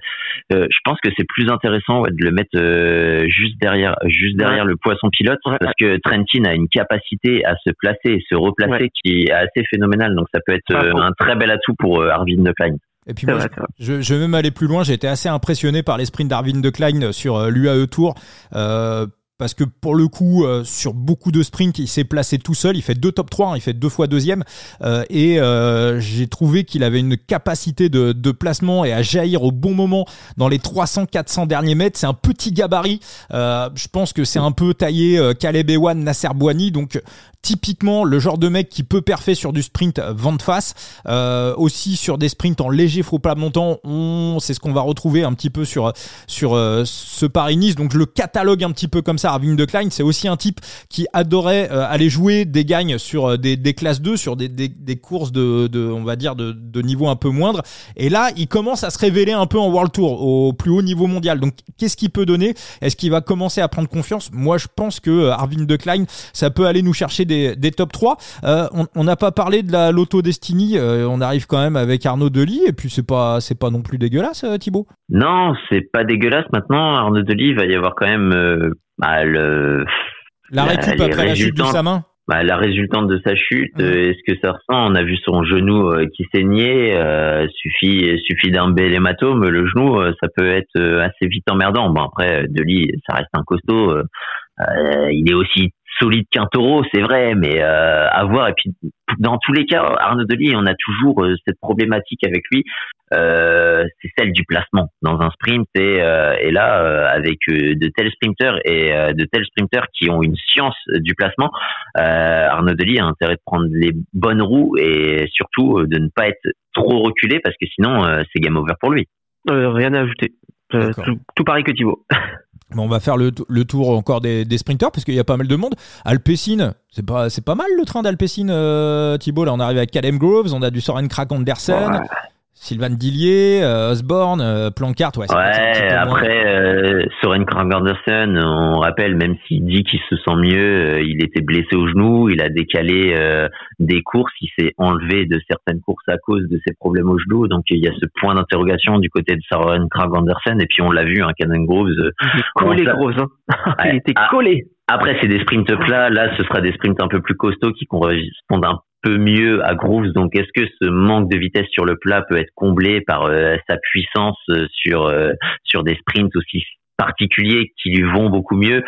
euh, je pense que c'est plus intéressant de le mettre euh, juste derrière, juste derrière le poisson pilote, parce que Trentin a une capacité à se placer et se replacer qui est assez phénoménale, donc ça peut être un très bel atout pour Arvin De Klein. Et puis moi, je, je, vais même aller plus loin. J'ai été assez impressionné par les sprints d'Arvin de Klein sur l'UAE Tour. Euh, parce que pour le coup, euh, sur beaucoup de sprints, il s'est placé tout seul. Il fait deux top 3, hein, il fait deux fois deuxième. Euh, et euh, j'ai trouvé qu'il avait une capacité de, de, placement et à jaillir au bon moment dans les 300-400 derniers mètres. C'est un petit gabarit. je pense que c'est un peu taillé Caleb Ewan, Nasser Bouani. Donc typiquement le genre de mec qui peut perfer sur du sprint vent de face, euh, aussi sur des sprints en léger faux plat montant. On, c'est ce qu'on va retrouver un petit peu sur sur euh, ce Paris-Nice. Donc je le catalogue un petit peu comme ça. Arvin de Klein, c'est aussi un type qui adorait euh, aller jouer des gagnes sur des, des classes 2, sur des, courses de, on va dire de, niveau un peu moindre. Et là, il commence à se révéler un peu en World Tour au plus haut niveau mondial. Donc qu'est-ce qu'il peut donner? Est-ce qu'il va commencer à prendre confiance? Moi, je pense que Arvin de Klein, ça peut aller nous chercher des, top 3. Euh, on n'a pas parlé de la Lotto Destiny. Euh, on arrive quand même avec Arnaud Delis et puis c'est pas c'est pas non plus dégueulasse, euh, Thibaut? Non, c'est pas dégueulasse. Maintenant, Arnaud Delis, il va y avoir quand même bah, le la récup après la chute de sa main. Bah, la résultante de sa chute, est-ce que ça ressent On a vu son genou qui saignait. suffit suffit d'un bel hématome, le genou, ça peut être assez vite emmerdant. Bon après, Delis, ça reste un costaud. il est aussi solide qu'un taureau, c'est vrai, mais euh, à voir. Et puis, dans tous les cas, Arnaud Delis, on a toujours euh, cette problématique avec lui. Euh, c'est celle du placement dans un sprint. Et, et là, avec de tels sprinters et de tels sprinters qui ont une science du placement, Arnaud Delis a intérêt de prendre les bonnes roues et surtout de ne pas être trop reculé parce que sinon, c'est game over pour lui. rien à ajouter. Tout, tout pareil que Thibaut. on va faire le, tour encore des, des sprinters parce qu'il y a pas mal de monde. Alpecin, c'est pas, c'est pas mal le train d'Alpecin, euh, Thibaut. Là, on arrive avec Calem Groves, on a du Soren Krak Andersen. Sylvain Dillier, euh, Osborne, euh, Plancart, ouais. Ouais, après euh, Soren Andersen, on rappelle, même s'il dit qu'il se sent mieux, euh, il était blessé au genou, il a décalé des courses, il s'est enlevé de certaines courses à cause de ses problèmes au genou, donc il y a ce point d'interrogation du côté de Soren Andersen, et puis on l'a vu, hein, Canon Groves. collé Groves, hein. il était ah, collé. Après, c'est des sprints plats. Là, ce sera des sprints un peu plus costauds qui correspondent un peu mieux à Grooves. Donc, est-ce que ce manque de vitesse sur le plat peut être comblé par euh, sa puissance euh, sur euh, sur des sprints aussi particuliers qui lui vont beaucoup mieux?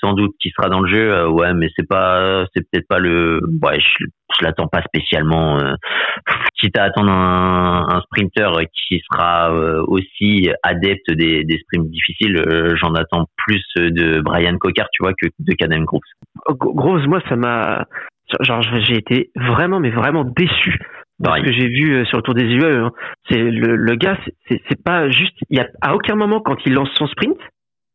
Sans doute qu'il sera dans le jeu. ouais, mais c'est pas, c'est peut-être pas le. Ouais, je, je l'attends pas spécialement. quitte à attendre un, un sprinter qui sera aussi adepte des, des sprints difficiles, j'en attends plus de Brian Cocard, tu vois, que de Caden Grooves. Grooves, moi, ça m'a genre j'ai été vraiment mais vraiment déçu dans ce que j'ai vu euh, sur le Tour des UE. Hein. C'est le, le gars, c'est c'est pas juste. Il y a à aucun moment quand il lance son sprint,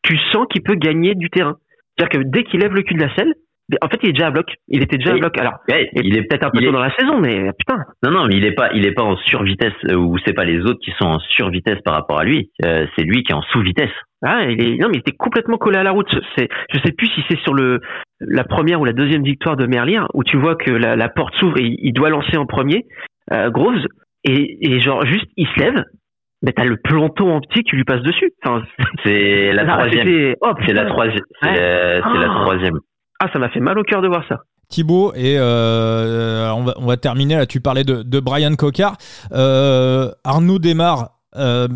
tu sens qu'il peut gagner du terrain. C'est-à-dire que dès qu'il lève le cul de la selle, en fait, il est déjà à bloc. Il était déjà à bloc. Alors, il est peut-être un peu tôt dans la saison, mais putain. Non, non, mais il est pas, il est pas en survitesse euh, ou c'est pas les autres qui sont en survitesse par rapport à lui. Euh, c'est lui qui est en sous-vitesse. Ah, il est, non, mais il était complètement collé à la route. C'est, je sais plus si c'est sur le, la première ou la deuxième victoire de Merlier où tu vois que la, la porte s'ouvre et il doit lancer en premier, euh, Groves, et, et genre juste il se lève, mais t'as le planton entier qui lui passe dessus. Enfin, c'est la troisième. c'est la troisième. C'est la troisième. Ah, ça m'a fait mal au cœur de voir ça. Thibaut et euh, on, va, on va terminer là. Tu parlais de, de Brian Cocard. Euh, Arnaud démarre. Euh,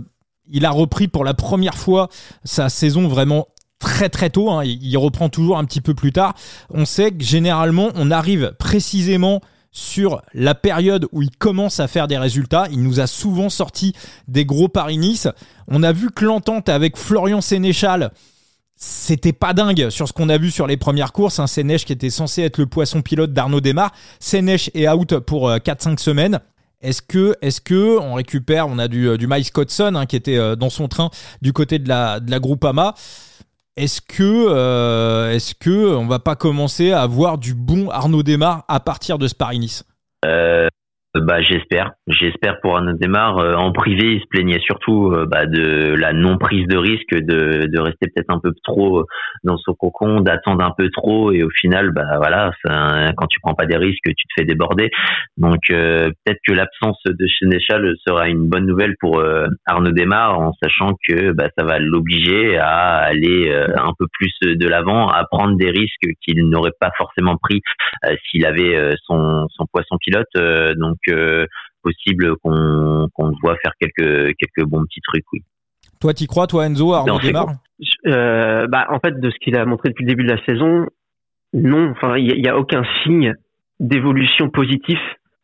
il a repris pour la première fois sa saison vraiment très très tôt. Hein. Il, reprend toujours un petit peu plus tard. On sait que généralement, on arrive précisément sur la période où il commence à faire des résultats. Il nous a souvent sorti des gros Paris-Nice. On a vu que l'entente avec Florian Sénéchal, c'était pas dingue sur ce qu'on a vu sur les premières courses. Hein. Sénèche qui était censé être le poisson pilote d'Arnaud Desmar. Sénèche est out pour 4-5 euh, semaines. Est-ce que, est-ce que on récupère, on a du, euh, du Mike Scottson hein, qui était euh, dans son train du côté de la, de la Groupama. Est-ce que, est-ce que on va pas commencer à avoir du bon Arnaud Desmar à partir de Sparrinis bah j'espère, j'espère pour un démarre. Euh, en privé, il se plaignait surtout euh, bah, de la non prise de risque, de, de rester peut-être un peu trop dans son cocon, d'attendre un peu trop, et au final, bah voilà, quand tu prends pas des risques, tu te fais déborder. Donc euh, peut-être que l'absence de Sénéchal sera une bonne nouvelle pour Arnaud Desmar, en sachant que bah, ça va l'obliger à aller un peu plus de l'avant, à prendre des risques qu'il n'aurait pas forcément pris s'il avait son, son poisson pilote. donc possible qu'on qu'on voit faire quelques quelques bons petits trucs, oui. Toi, t'y crois, toi, Enzo, Arnaud démarre euh, bah, En fait, de ce qu'il a montré depuis le début de la saison, non. Enfin, il n'y a, aucun signe d'évolution positif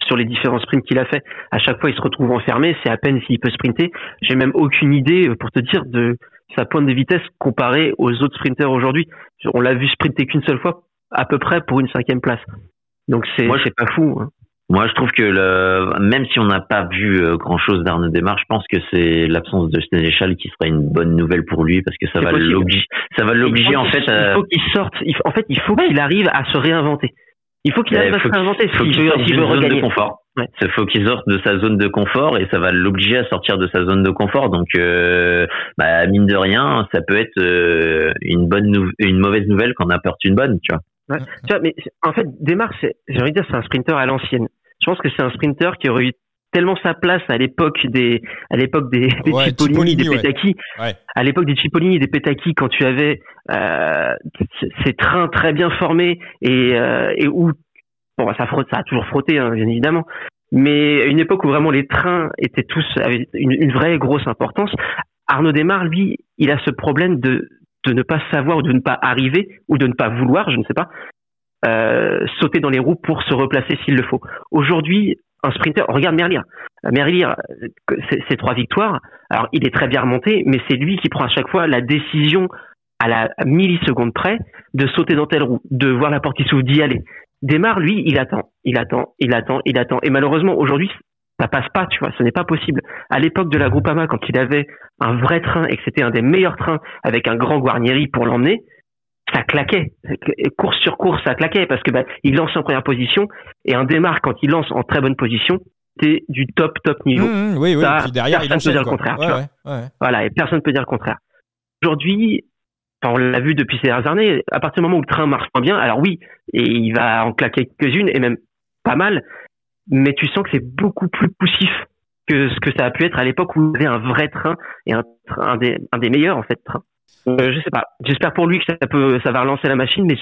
sur les différents sprints qu'il a fait. À chaque fois, il se retrouve enfermé. C'est à peine s'il peut sprinter. J'ai même aucune idée, euh, pour te dire, de sa pointe de vitesse comparée aux autres sprinters aujourd'hui. On l'a vu sprinter qu'une seule fois, à peu près pour une cinquième place. Donc c'est, c'est pas fou. Hein. Moi, je trouve que le, même si on n'a pas vu euh, grand chose d'Arnaud Desmar, je pense que c'est l'absence de Sénéchal qui serait une bonne nouvelle pour lui parce que ça va l'obliger, ça va l'obliger en fait. À... Il faut qu'il sorte. en fait, il faut qu'il arrive à se réinventer. Il faut qu'il arrive à se réinventer s'il veut, veut regagner. confort. Il faut qu'il sorte de sa zone de confort et ça va l'obliger à sortir de sa zone de confort. Donc, euh, bah, mine de rien, ça peut être euh, une bonne, une mauvaise nouvelle quand on apporte une bonne, tu vois. Ouais. Tu vois, mais en fait, Desmar, j'ai envie de dire, c'est un sprinter à l'ancienne. Je pense que c'est un sprinter qui aurait eu tellement sa place à l'époque des à l'époque des, des Cipollini, des Petaki. À l'époque des Cipollini et des Petaki quand tu avais euh, ces trains très bien formés et euh, et où bon ça frotte ça a toujours frotté hein, bien évidemment. Mais une époque où vraiment les trains étaient tous avaient une, une vraie grosse importance Arnaud Desmar lui il a ce problème de de ne pas savoir ou de ne pas arriver ou de ne pas vouloir, je ne sais pas, euh, sauter dans les roues pour se replacer s'il le faut. Aujourd'hui, un sprinter, regarde Merlier. Merlier, c'est trois victoires. Alors, il est très bien remonté, mais c'est lui qui prend à chaque fois la décision à la milliseconde près de sauter dans telle roue, de voir la porte qui s'ouvre, d'y aller. Démarre, lui, il attend, il attend, il attend, il attend. Et malheureusement, aujourd'hui, ça passe pas, tu vois, ce n'est pas possible. À l'époque de la Groupama, quand il avait un vrai train et que c'était un des meilleurs trains avec un grand Guarnieri pour l'emmener, ça claquait. Course sur course, ça claquait parce que bah, il lance en première position et un démarre quand il lance en très bonne position, c'est du top top niveau. Mmh, mmh, oui, oui. puis derrière, personne ne peut dire le contraire. Voilà, et personne ne peut dire le contraire. Aujourd'hui, on l'a vu depuis ces dernières années, à partir du moment où le train marche pas bien, alors oui, et il va en claquer quelques-unes et même pas mal, mais tu sens que c'est beaucoup plus poussif que ce que ça a pu être à l'époque où il y avait un vrai train et un, un, des, un des meilleurs en fait trains. Euh, je sais pas. J'espère pour lui que ça peut, ça va relancer la machine, mais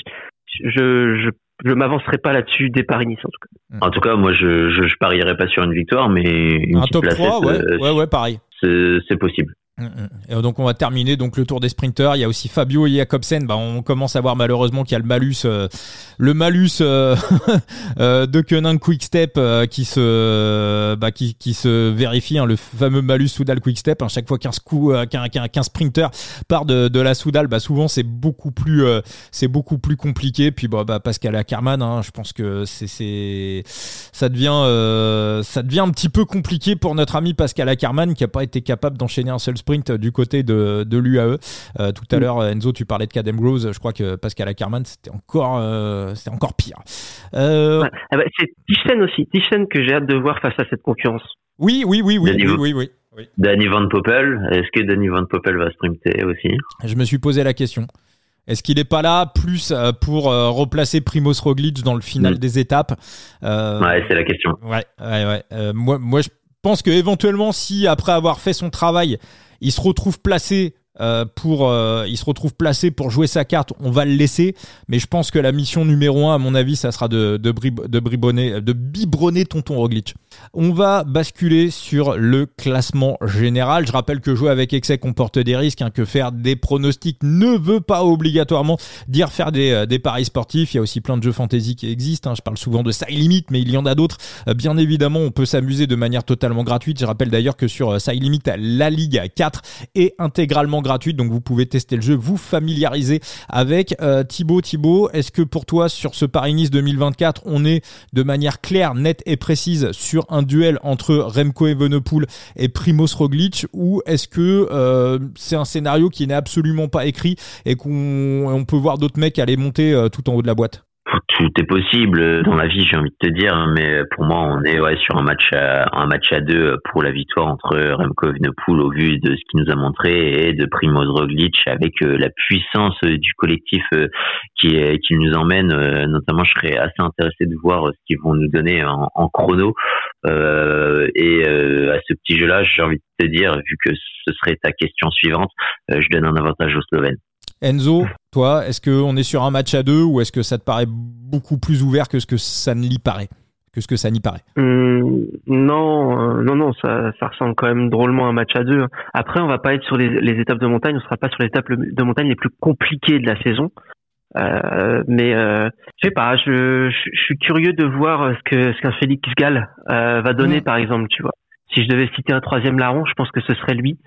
je, je, je m'avancerai pas là-dessus des Paris-Nice en tout cas. En tout cas, moi, je, je, je, parierais pas sur une victoire, mais une un top 3, ouais, euh, ouais, ouais, pareil. C'est possible. Mm, mm. Et donc on va terminer donc le tour des sprinters. Il y a aussi Fabio et Jacobsen. Bah, on commence à voir malheureusement qu'il y a le malus, euh, le malus euh, euh, de Kenin Quick Step qui se, bah, qui, qui se vérifie, hein, le fameux malus Soudal Quick Step. Hein, chaque fois qu'un qu'un qu'un sprinter part de, de la Soudal, bah, souvent c'est beaucoup plus, c'est beaucoup plus compliqué. Puis bah, bah Pascal Ackermann, hein, je pense que c'est, ça devient, ça devient un petit peu compliqué pour notre ami Pascal Ackermann qui a pas été capable d'enchaîner un seul sprint du côté de, de l'UAE. Euh, tout à mm. l'heure, Enzo, tu parlais de Cadem Groves. Je crois que Pascal Ackermann, c'était encore, euh, c'était encore pire. Euh, ah bah, c'est Tischen aussi. Tischen que j'ai hâte de voir face à cette concurrence. Oui, oui, oui, oui, oui, oui, oui, Danny Van Poppel, est-ce que Danny Van Poppel va sprinter aussi? Je me suis posé la question. Est-ce qu'il n'est pas là plus pour replacer Primoz Roglic dans le final mm. des étapes? Ouais, c'est la question. Ouais, ouais, ouais. moi, moi, je pense que éventuellement, si après avoir fait son travail, il se retrouve placé euh, pour, euh, il se retrouve placé pour jouer sa carte, on va le laisser. Mais je pense que la mission numéro un, à mon avis, ça sera de, de, de, bribonner, de biberonner Tonton Roglic. On va basculer sur le classement général. Je rappelle que jouer avec excès comporte des risques, hein, que faire des pronostics ne veut pas obligatoirement dire faire des, euh, des paris sportifs. Il y a aussi plein de jeux fantasy qui existent. Hein. Je parle souvent de Side Limit, mais il y en a d'autres. Bien évidemment, on peut s'amuser de manière totalement gratuite. Je rappelle d'ailleurs que sur Side Limit, la Ligue 4 est intégralement gratuite, donc vous pouvez tester le jeu, vous familiariser avec. Euh, Thibaut, Thibaut, est-ce que pour toi, sur ce Paris-Nice 2024, on est de manière claire, nette et précise sur un duel entre Remco Evenepoel et Primoz Roglic, ou est-ce que euh, c'est un scénario qui n'est absolument pas écrit et qu'on peut voir d'autres mecs aller monter euh, tout en haut de la boîte? Tout est possible dans la vie, j'ai envie de te dire, hein, mais pour moi, on est ouais, sur un match à, un match à deux pour la victoire entre Remco Evenepoel au vu de ce qu'il nous a montré et de Primoz Roglic avec euh, la puissance du collectif euh, qui, qui nous emmène. Euh, notamment, je serais assez intéressé de voir ce qu'ils vont nous donner en, en chrono. et à ce petit jeu-là, j'ai envie de te dire, vu que ce serait ta question suivante, je donne un avantage aux Slovènes. Enzo, toi, est-ce qu'on est sur un match à deux ou est-ce que ça te paraît beaucoup plus ouvert que ce que ça ne l'y paraît que ce que ça n'y paraît? Hum, non, non, non, ça, ça ressemble quand même drôlement à un match à deux. Après, on va pas être sur les, les étapes de montagne, on sera pas sur les étapes de montagne les plus compliquées de la saison. Euh, mais euh, je sais pas, je, je, suis curieux de voir ce que ce qu'un Félix Gall euh, va donner, mm. par exemple, tu vois. Si je devais citer un troisième larron, je pense que ce serait lui.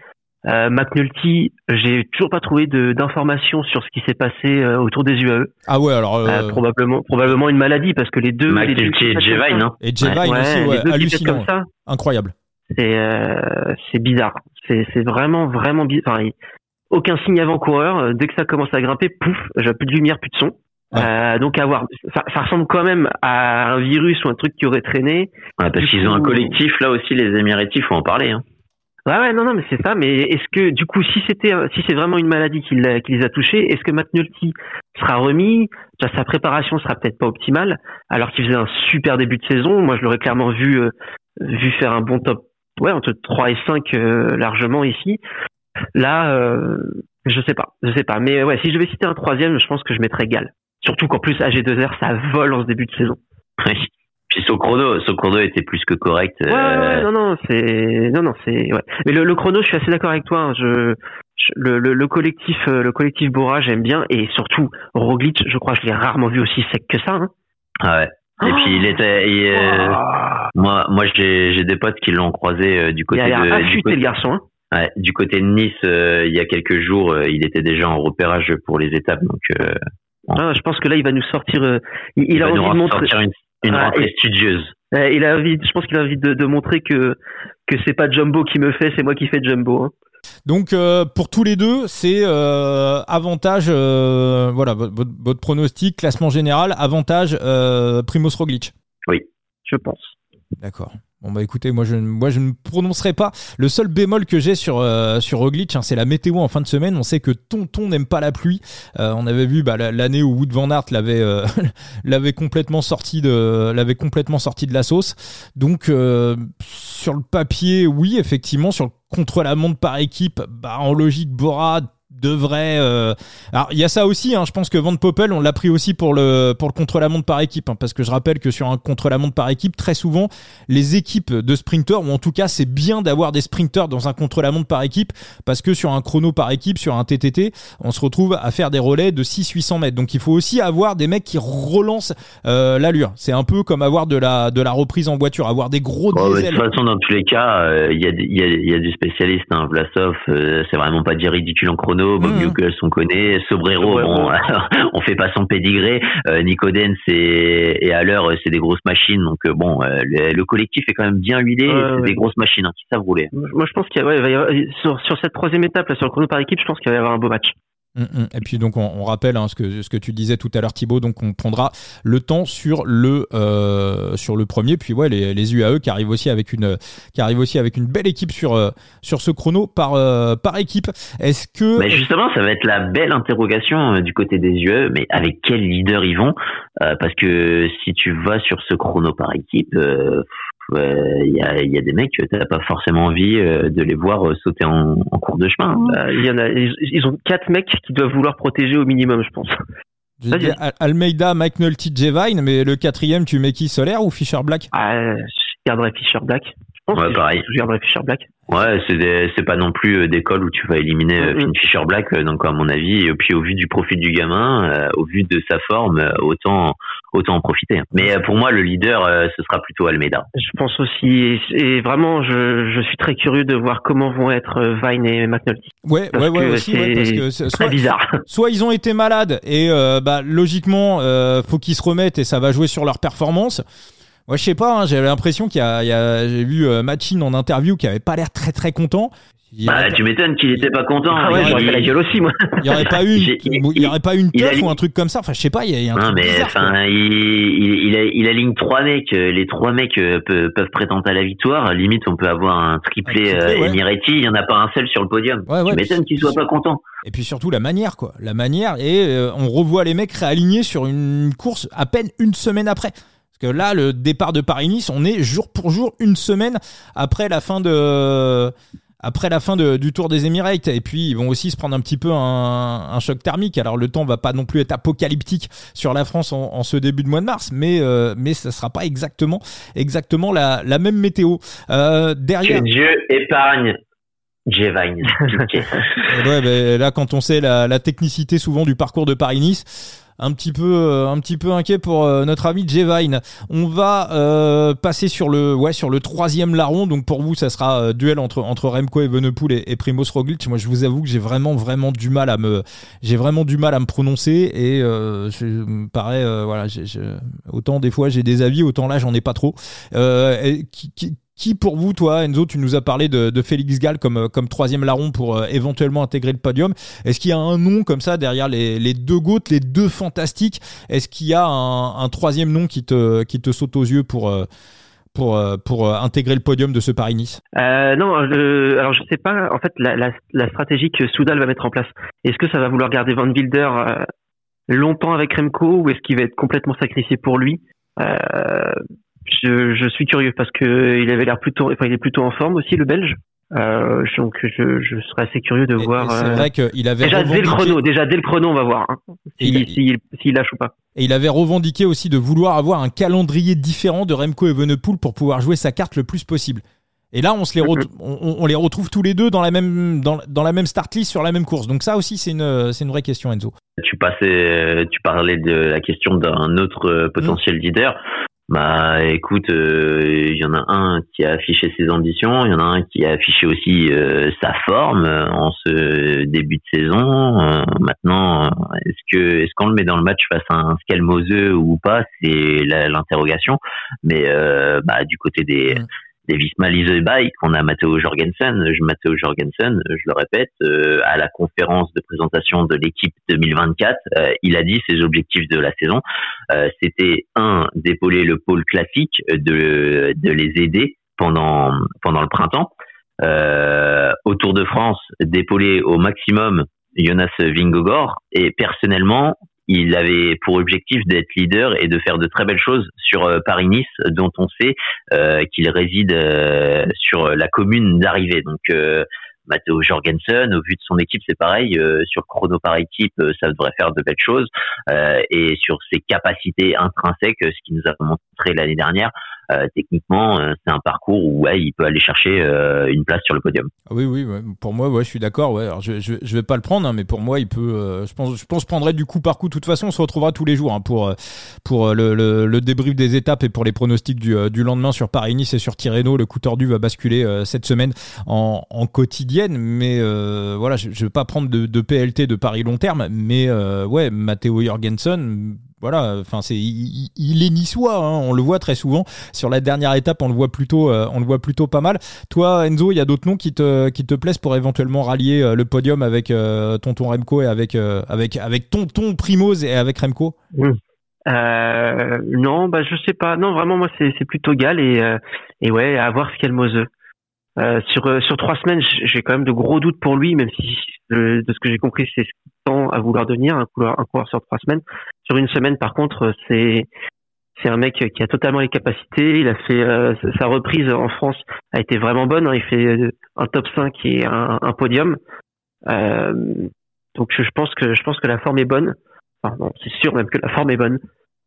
Euh, McNulty, j'ai toujours pas trouvé d'informations sur ce qui s'est passé euh, autour des UAE. Ah ouais, alors euh, probablement probablement une maladie parce que les deux McNulty et Jevine, non Et Jevine ouais. aussi, ouais, hallucinant, comme ça, incroyable. C'est c'est bizarre. C'est c'est vraiment vraiment bizarre. Enfin, aucun signe avant-coureur. Dès que ça commence à grimper, pouf, j'ai plus de lumière, plus de son. Euh, donc avoir, ça, ça, ressemble quand même à un virus ou un truc qui aurait traîné. Ouais, parce qu'ils ont un collectif là aussi, les Émiratis, faut en parler. Hein. Ouais, ouais, non, non, mais c'est ça. Mais est-ce que, du coup, si c'était, si c'est vraiment une maladie qui, qui les a touchés, est-ce que McNulty sera remis? Sa préparation sera peut-être pas optimale, alors qu'il faisait un super début de saison. Moi, je l'aurais clairement vu, euh, vu faire un bon top, ouais, entre 3 et 5 euh, largement ici. Là, euh, je sais pas, je sais pas. Mais ouais, si je devais citer un troisième, je pense que je mettrais Gal. Surtout qu'en plus, AG2R, ça vole en ce début de saison. Puis son chrono, son chrono était plus que correct. Ouais, euh... non, non, c'est, non, non, c'est, ouais. Mais le, le, chrono, je suis assez d'accord avec toi. Hein. Je, le, le, le, collectif, euh, le collectif Bora, j'aime bien, et surtout Roglic, je crois, je l'ai rarement vu aussi sec que ça. Hein. Ah ouais. Et puis il était, euh, oh. moi, moi, j'ai, j'ai des potes qui l'ont croisé euh, du côté il a, il a de, du côté, le garçon. Hein. Ouais, du côté de Nice, euh, il y a quelques jours, il était déjà en repérage pour les étapes, donc. Ah, je pense que là, il va nous sortir. il, il, a envie de montrer une, une ah, rentrée studieuse. Il a envie, je pense qu'il a envie de, de, montrer que que c'est pas Jumbo qui me fait, c'est moi qui fais Jumbo. Hein. Donc euh, pour tous les deux, c'est euh, avantage, euh, voilà votre, votre, pronostic, classement général, avantage euh, Primoz Roglic. Oui, je pense. D'accord. Bon bah écoutez, moi je, moi je ne prononcerai pas. Le seul bémol que j'ai sur euh, sur Roglic, hein, c'est la météo en fin de semaine. On sait que Tonton n'aime pas la pluie. Euh, on avait vu bah, l'année où Wood van Aert l'avait euh, l'avait complètement sorti de l'avait complètement sorti de la sauce. Donc euh, sur le papier, oui effectivement sur le contre-la-montre par équipe, bah en logique Bora devrait. Euh... Alors il y a ça aussi. Hein, je pense que Van Poppel, on l'a pris aussi pour le pour le contre-la-montre par équipe, hein, parce que je rappelle que sur un contre-la-montre par équipe, très souvent les équipes de sprinteurs, ou en tout cas c'est bien d'avoir des sprinteurs dans un contre-la-montre par équipe, parce que sur un chrono par équipe, sur un TTT, on se retrouve à faire des relais de 6-800 mètres. Donc il faut aussi avoir des mecs qui relancent euh, l'allure. C'est un peu comme avoir de la de la reprise en voiture, avoir des gros oh, De toute façon, dans tous les cas, euh, il y, a, y, a, y a des spécialistes. Hein, Vlasov, euh, c'est vraiment pas dire ridicule en chrono. Bob mmh. on connaît. Sobrero, bon, on fait pas son pédigré. Euh, Nicodens et, et à l'heure, c'est des grosses machines. Donc euh, bon, euh, le, collectif est quand même bien huilé. c'est des grosses machines hein, qui savent rouler. Moi, je pense qu'il va y avoir, sur, sur, cette troisième étape, là, sur le chrono par équipe, je pense qu'il va y avoir un beau match. Mm, mm. Et puis donc on, on rappelle hein, ce, que, ce que tu disais tout à l'heure Thibaut, donc on prendra le temps sur le euh, sur le premier, puis ouais les, les, UAE qui arrivent aussi avec une qui arrivent aussi avec une belle équipe sur euh, sur ce chrono par euh, par équipe. Est-ce que justement ça va être la belle interrogation euh, du côté des UAE, mais avec quel leader ils vont? Euh, Parce que si tu vas sur ce chrono par équipe il y, a, y, a, des mecs, tu n'as pas forcément envie euh, de les voir euh, sauter en, en cours de chemin. Hein. Bah, il y en a, ils ont quatre mecs qui doivent vouloir protéger au minimum, je pense. Almeida, Mike Nulty, Jevine, mais le quatrième, tu mets qui Solaire ou Fisher Black ah, Je garderais Fisher Black. Je pense ouais, pareil. Je garderais Fisher Black. Ouais, c'est c'est pas non plus euh, d'école où tu vas éliminer mm -hmm. Fisher Black, donc à mon avis, et puis au vu du profil du gamin, euh, au vu de sa forme, autant autant en profiter. Mais pour moi, le leader, ce sera plutôt Almeida. Je pense aussi, et vraiment, je, je suis très curieux de voir comment vont être Vine et McNulty. Ouais, ouais, ouais, aussi, ouais, parce que c'est très bizarre. Soit ils ont été malades et euh, bah logiquement, euh, faut qu'ils se remettent et ça va jouer sur leur performance. Moi, je sais pas, hein, j'avais l'impression qu'il y a, il y a j'ai vu euh, Machin en interview qui avait pas l'air très très content. Bah, tu m'étonnes qu'il était pas content. Ah ouais, j'aurais fait la gueule aussi, moi. Il y aurait pas eu, il, y aurait pas eu une teuf ou un truc comme ça. Enfin, je sais pas, il y a, un non, truc mais, enfin, il, il, il, aligne trois mecs. Euh, les trois mecs euh, peuvent, peuvent, prétendre à la victoire. Limite, on peut avoir un triplé, un triplé euh, Emirati. Il y en a pas un seul sur le podium. Ouais, ouais, tu m'étonnes qu'il soit pas content. Et puis surtout la manière, quoi. La manière et euh, on revoit les mecs réalignés sur une course à peine une semaine après. Parce que là, le départ de Paris-Nice, on est jour pour jour, une semaine après la fin de après la fin de, du Tour des Emirates. Et puis, ils vont aussi se prendre un petit peu un, un, choc thermique. Alors, le temps va pas non plus être apocalyptique sur la France en, en ce début de mois de mars, mais, euh, mais ça sera pas exactement, exactement la, la même météo. Euh, derrière. Que Dieu épargne J-Vine. ouais, ben, là, quand on sait la, la technicité souvent du parcours de Paris-Nice, un petit peu euh, un petit peu inquiet pour euh, notre ami Jevine. On va euh, passer sur le ouais sur le troisième larron. Donc pour vous, ça sera duel entre entre Remco Evenepoel et, et Primoz Roglic. Moi, je vous avoue que j'ai vraiment vraiment du mal à me j'ai vraiment du mal à me prononcer et je, me paraît voilà autant des fois j'ai des avis autant là j'en ai pas trop. qui, qui, qui pour vous, toi, Enzo, tu nous as parlé de, de Félix Gall comme, euh, comme troisième larron pour euh, éventuellement intégrer le podium. Est-ce qu'il y a un nom comme ça derrière les, les deux gouttes, les deux fantastiques? Est-ce qu'il y a un, un, troisième nom qui te, qui te saute aux yeux pour, euh, pour, pour intégrer le podium de ce Paris-Nice? Euh, Non, alors je sais pas en fait la, la, la, stratégie que Soudal va mettre en place. Est-ce que ça va vouloir garder Van Wilder longtemps avec Remco ou est-ce qu'il va être complètement sacrifié pour lui? Je, je, suis curieux parce que il avait l'air plutôt, enfin, il est plutôt en forme aussi le Belge. Euh, donc je, je serais assez curieux de voir. C'est vrai euh, qu'il avait déjà dès le chrono, déjà dès le chrono, on va voir hein, s'il si, si, lâche ou pas. Et il avait revendiqué aussi de vouloir avoir un calendrier différent de Remco Evenepoel pour pouvoir jouer sa carte le plus possible. Et là, on, se les, on, on, les retrouve tous les deux dans la même, dans, dans, la même start list sur la même course. Donc ça aussi, c'est une, c'est une vraie question, Enzo. Tu passais, tu parlais de la question d'un autre euh, potentiel leader. Bah écoute, euh, il y en a un qui a affiché ses ambitions, il y en a un qui a affiché aussi euh, sa forme euh, en ce début de saison. maintenant, est-ce que est-ce qu'on le met dans le match face à un Skelmose ou pas, c'est l'interrogation. Mais bah du côté des Davis Malizoebay, qu'on a Matteo Jorgensen. Je, Matteo Jorgensen, je le répète, euh, à la conférence de présentation de l'équipe 2024, euh, il a dit ses objectifs de la saison. Euh, c'était un, d'épauler le pôle classique, de, les aider pendant, pendant le printemps. au Tour de France, d'épauler au maximum Jonas Vingegaard. Et personnellement, il avait pour objectif d'être leader et de faire de très belles choses sur euh, Paris-Nice, dont on sait euh, qu'il réside euh, sur la commune d'arrivée. Matteo Jorgensen, au vu de son équipe, c'est pareil. sur chrono par équipe, ça devrait faire de belles choses. et sur ses capacités intrinsèques, ce qui nous a montré l'année dernière, euh, techniquement, euh, c'est un parcours où ouais, il peut aller chercher euh, une place sur le podium. Ah oui, oui, pour moi, ouais, je suis d'accord. Ouais. je, je, je, vais pas le prendre, hein, mais pour moi, il peut. je pense, je pense prendrait du coup par coup. De toute façon, on se retrouvera tous les jours hein, pour pour le, le, débrief des étapes et pour les pronostics du, du lendemain sur Paris-Nice et sur Tirreno. Le coup tordu va basculer cette semaine en, en mais voilà, je, je vais pas prendre de, PLT de Paris long terme, mais ouais, Matteo Jorgensen voilà, enfin c'est il, est niçois, hein, on le voit très souvent. Sur la dernière étape, on le voit plutôt, euh, on le voit plutôt pas mal. Toi, Enzo, il y a d'autres noms qui te qui te plaisent pour éventuellement rallier euh, le podium avec euh, tonton Remco et avec avec avec tonton Primoz et avec Remco? non, bah je sais pas. Non, vraiment moi c'est plutôt Gal et et ouais, à voir Skelmose. Euh, sur sur trois semaines, j'ai quand même de gros doutes pour lui, même si de ce que j'ai compris, c'est ce qu'il tend à vouloir devenir un coureur, un coureur sur trois semaines. Sur une semaine, par contre, c'est c'est un mec qui a totalement les capacités. Il a fait euh, sa reprise en France a été vraiment bonne. Hein. Il fait un top 5 et un, podium. Euh, donc je, pense que je pense que la forme est bonne. Enfin, c'est sûr même que la forme est bonne.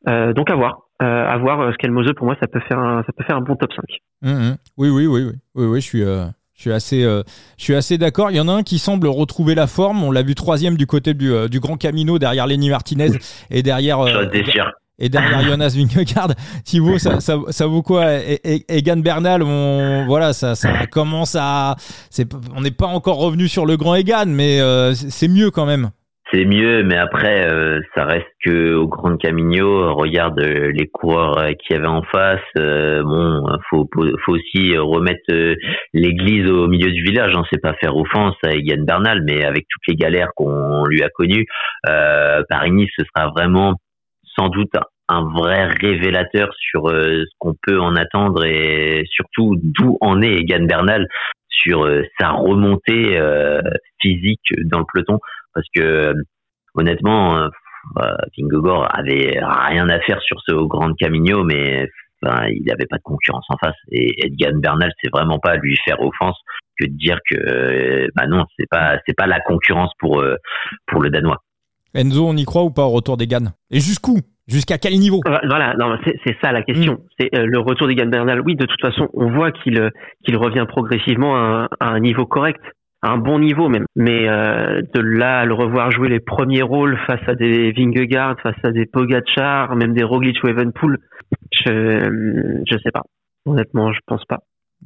Euh, donc à voir. Euh, à voir ce qu'elle pour moi ça peut faire un, ça peut faire un bon top 5. Mmh, mmh. Oui oui oui oui oui oui je suis je suis assez, euh, je suis assez d'accord. Il y en a un qui semble retrouver la forme. On l'a vu troisième du côté du, euh, du Grand Camino derrière Lenny Martinez et derrière. Euh, et derrière Jonas Vingegaard, Thibaut, ça, ça, ça vaut quoi? Et, Egan Bernal, on, voilà, ça, ça commence à, c'est, on n'est pas encore revenu sur le grand Egan, mais c'est mieux quand même c'est mieux, mais après, euh, ça reste que au Grand Camino. Regarde euh, les coureurs euh, qui y avait en face. bon, faut, faut aussi remettre l'église au milieu du village. Hein. sait pas faire offense à Egan Bernal, mais avec toutes les galères qu'on lui a connues, Paris-Nice, ce sera vraiment sans doute un vrai révélateur sur ce qu'on peut en attendre et surtout d'où en est Egan Bernal sur sa remontée physique dans le peloton parce que honnêtement, euh, Vingegaard avait rien à faire sur ce Grand Camino, mais il n'avait pas de concurrence en face. Et Edgan Bernal, c'est vraiment pas lui faire offense. que de dire que bah non, c'est pas c'est pas la concurrence pour pour le danois. Enzo, on y croit ou pas au retour des Gann Et jusqu'où? Jusqu'à quel niveau? Voilà, non, c'est ça la question. Mm. C'est le retour des Gann Bernal. Oui, de toute façon, on voit qu'il qu'il revient progressivement à un niveau correct un bon niveau même. Mais euh, de là à le revoir jouer les premiers rôles face à des Vingegaard, face à des Pogacar, même des Roglic ou Evenpool, je je sais pas. Honnêtement, je pense pas.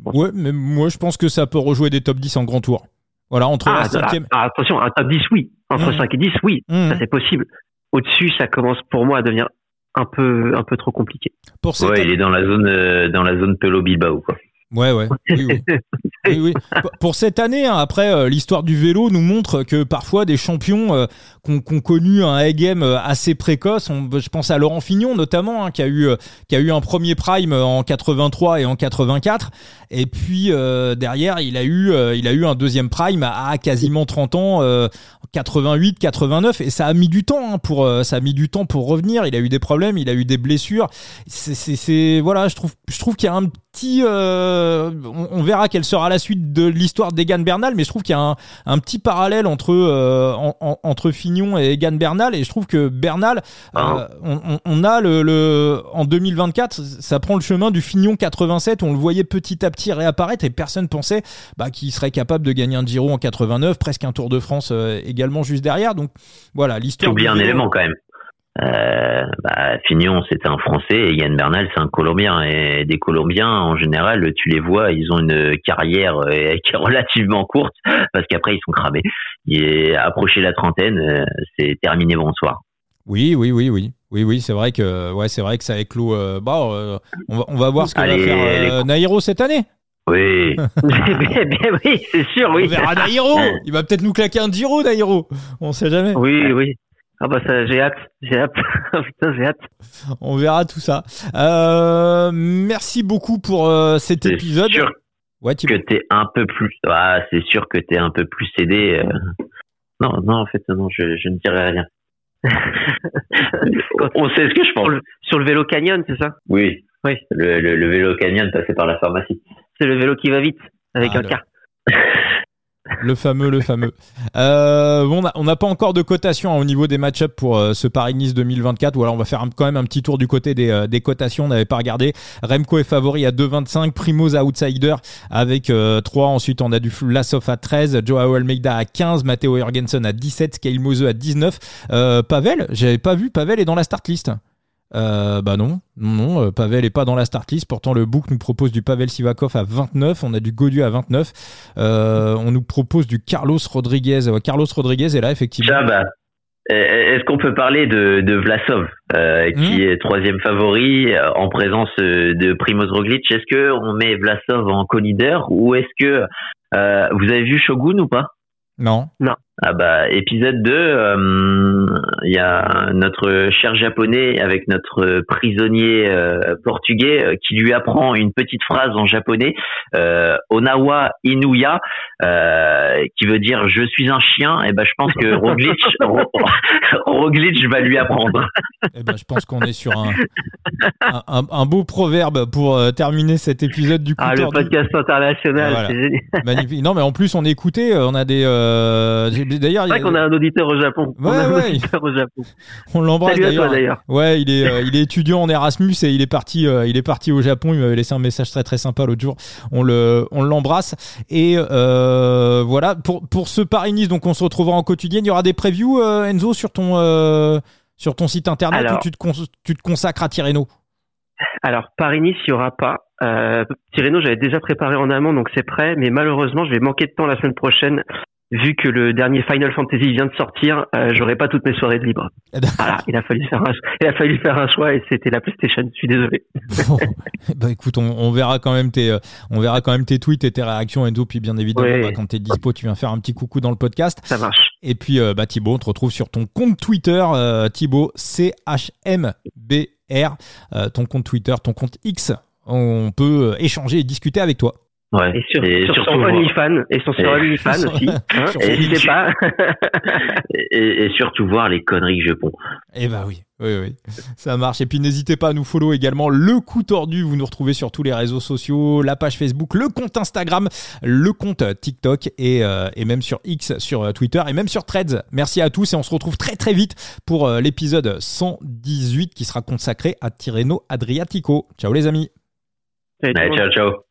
Ouais, mais moi je pense que ça peut rejouer des top 10 en grand tour. Voilà, entre ah, la ah, attention, un top 10 oui, entre 5 mmh. et 10 oui, mmh. ça c'est possible. Au-dessus, ça commence pour moi à devenir un peu un peu trop compliqué. Pour ouais, il est dans la zone euh, dans la zone Pelo Bilbao quoi. Ouais, ouais. Oui, oui. Pour cette année, hein, après, euh, l'histoire du vélo nous montre que parfois des champions euh, qui ont connu un game euh, assez précoce, je pense à Laurent Fignon notamment, hein, qui a eu qui a eu un premier prime en 83 et en 84, et puis derrière il a eu il a eu un deuxième prime à, quasiment 30 ans, 88, 89, et ça a mis du temps hein, pour ça a mis du temps pour revenir. Il a eu des problèmes, il a eu des blessures. C'est voilà, je trouve je trouve qu'il y a un petit euh, on, verra quelle sera la suite de l'histoire d'Egan Bernal, mais je trouve qu'il y a un, petit parallèle entre euh, entre Fignon et Egan Bernal, et je trouve que Bernal, euh, ah. on, a le, en 2024, ça prend le chemin du Fignon 87, on le voyait petit à petit réapparaître et personne pensait bah, qu'il serait capable de gagner un Giro en 89, presque un Tour de France également juste derrière. Donc voilà, l'histoire. Tu oublies un élément quand même. Euh, bah, Fignon, c'est un Français et Yann Bernal, c'est un Colombien. Et des Colombiens, en général, tu les vois, ils ont une carrière euh, qui est relativement courte parce qu'après, ils sont cramés. Et approcher la trentaine, euh, c'est terminé bonsoir. Oui, oui, oui, oui. Oui, oui, c'est vrai que ouais, c'est vrai que ça éclot. bah, on, va, on va voir ce que va faire Nairo cette année. Oui. oui, c'est sûr, oui. On verra Nairo. Il va peut-être nous claquer un Giro, Nairo. On sait jamais. Oui, oui. Ah bah ça, j'ai hâte, j'ai hâte, putain j'ai hâte. On verra tout ça. Euh, merci beaucoup pour euh, cet épisode. Sûr ouais, tu... que t'es un peu plus, ah, c'est sûr que t'es un peu plus cédé. Euh. Non, non, en fait, non, je, je ne dirai rien. On sait ce que je pense. Sur le, vélo canyon, c'est ça? Oui. Oui. Le, le, vélo canyon passé par la pharmacie. C'est le vélo qui va vite avec ah, un car. Le fameux, le fameux. Euh, bon, on n'a pas encore de cotation hein, au niveau des match-ups pour euh, ce Paris-Nice 2024. Ou alors on va faire quand même un petit tour du côté des, euh, des cotations. On n'avait pas regardé. Remco est favori à 2,25. Primoz outsider avec 3. Ensuite, on a du Lassoff à 13. Joao Almeida à 15. Matteo Jorgensen à 17. Kyle Mose à 19. Pavel, j'avais pas vu. Pavel est dans la start list. Euh, bah non, non, non, euh, Pavel est pas dans la start list. Pourtant, le book nous propose du Pavel Sivakov à 29. On a du Godieu à 29. Euh, on nous propose du Carlos Rodriguez. Carlos Rodriguez est là, effectivement. bah. Est-ce qu'on peut parler de, de Vlasov, qui hmm. est troisième favori en présence de Primoz Roglic? Est-ce que on met Vlasov en co-leader ou est-ce que vous avez vu Shogun ou pas? Non. Non. Ah bah épisode 2, euh, il y a notre cher japonais avec notre prisonnier euh, portugais euh, qui lui apprend une petite phrase en japonais, Onawa Inuya, qui veut dire je suis un chien. Et ben je pense que Roglic, Roglic va lui apprendre. Et ben je pense qu'on est sur un, un, beau proverbe pour terminer cet épisode du coup. Ah le podcast international, c'est génial. Magnifique. Non mais en plus on est écouté, on a des D'ailleurs, c'est vrai qu'on a un auditeur au Japon. Ouais, on a un auditeur au Japon. On l'embrasse d'ailleurs. Ouais, il est, euh, il est étudiant en Erasmus et il est parti, euh, il est parti au Japon. Il m'avait laissé un message très très sympa l'autre jour. On le, on l'embrasse. Et euh, voilà pour pour ce Paris Nice. Donc on se retrouvera en quotidien. Il y aura des previews Enzo sur ton sur ton site internet où tu te, tu te consacres à Tirreno. Alors Paris Nice, il y aura pas. Euh, Tirreno, j'avais déjà préparé en amont, donc c'est prêt. Mais malheureusement, je vais manquer de temps la semaine prochaine vu que le dernier Final Fantasy vient de sortir, euh, j'aurai pas toutes mes soirées de libre. voilà, il a fallu faire un, il a fallu faire un choix et c'était la PlayStation. Je suis désolé. bah écoute, on, verra quand même tes, euh, on verra quand même tes tweets et tes réactions Enzo. Puis bien évidemment, bah, quand t'es dispo, tu viens faire un petit coucou dans le podcast. Ça marche. Et puis euh, bah Thibaut, on te retrouve sur ton compte Twitter, euh, Thibaut C H M B R, ton compte Twitter, ton compte X. On peut échanger et discuter avec toi. Ouais. Et sur, Et sur surtout son OnlyFans. Et sur son OnlyFans aussi. Hein, Sur pas. et, et surtout voir les conneries que je ponds. Eh bah oui, oui, oui, ça marche. Et puis n'hésitez pas à nous follow également. Le coup tordu, vous nous retrouvez sur tous les réseaux sociaux, la page Facebook, le compte Instagram, le compte TikTok et, euh, et même sur X, sur euh, Twitter et même sur Threads. Merci à tous et on se retrouve très très vite pour euh, l'épisode 118 qui sera consacré à Tirreno Adriatico. Ciao les amis. Allez, ciao, ciao.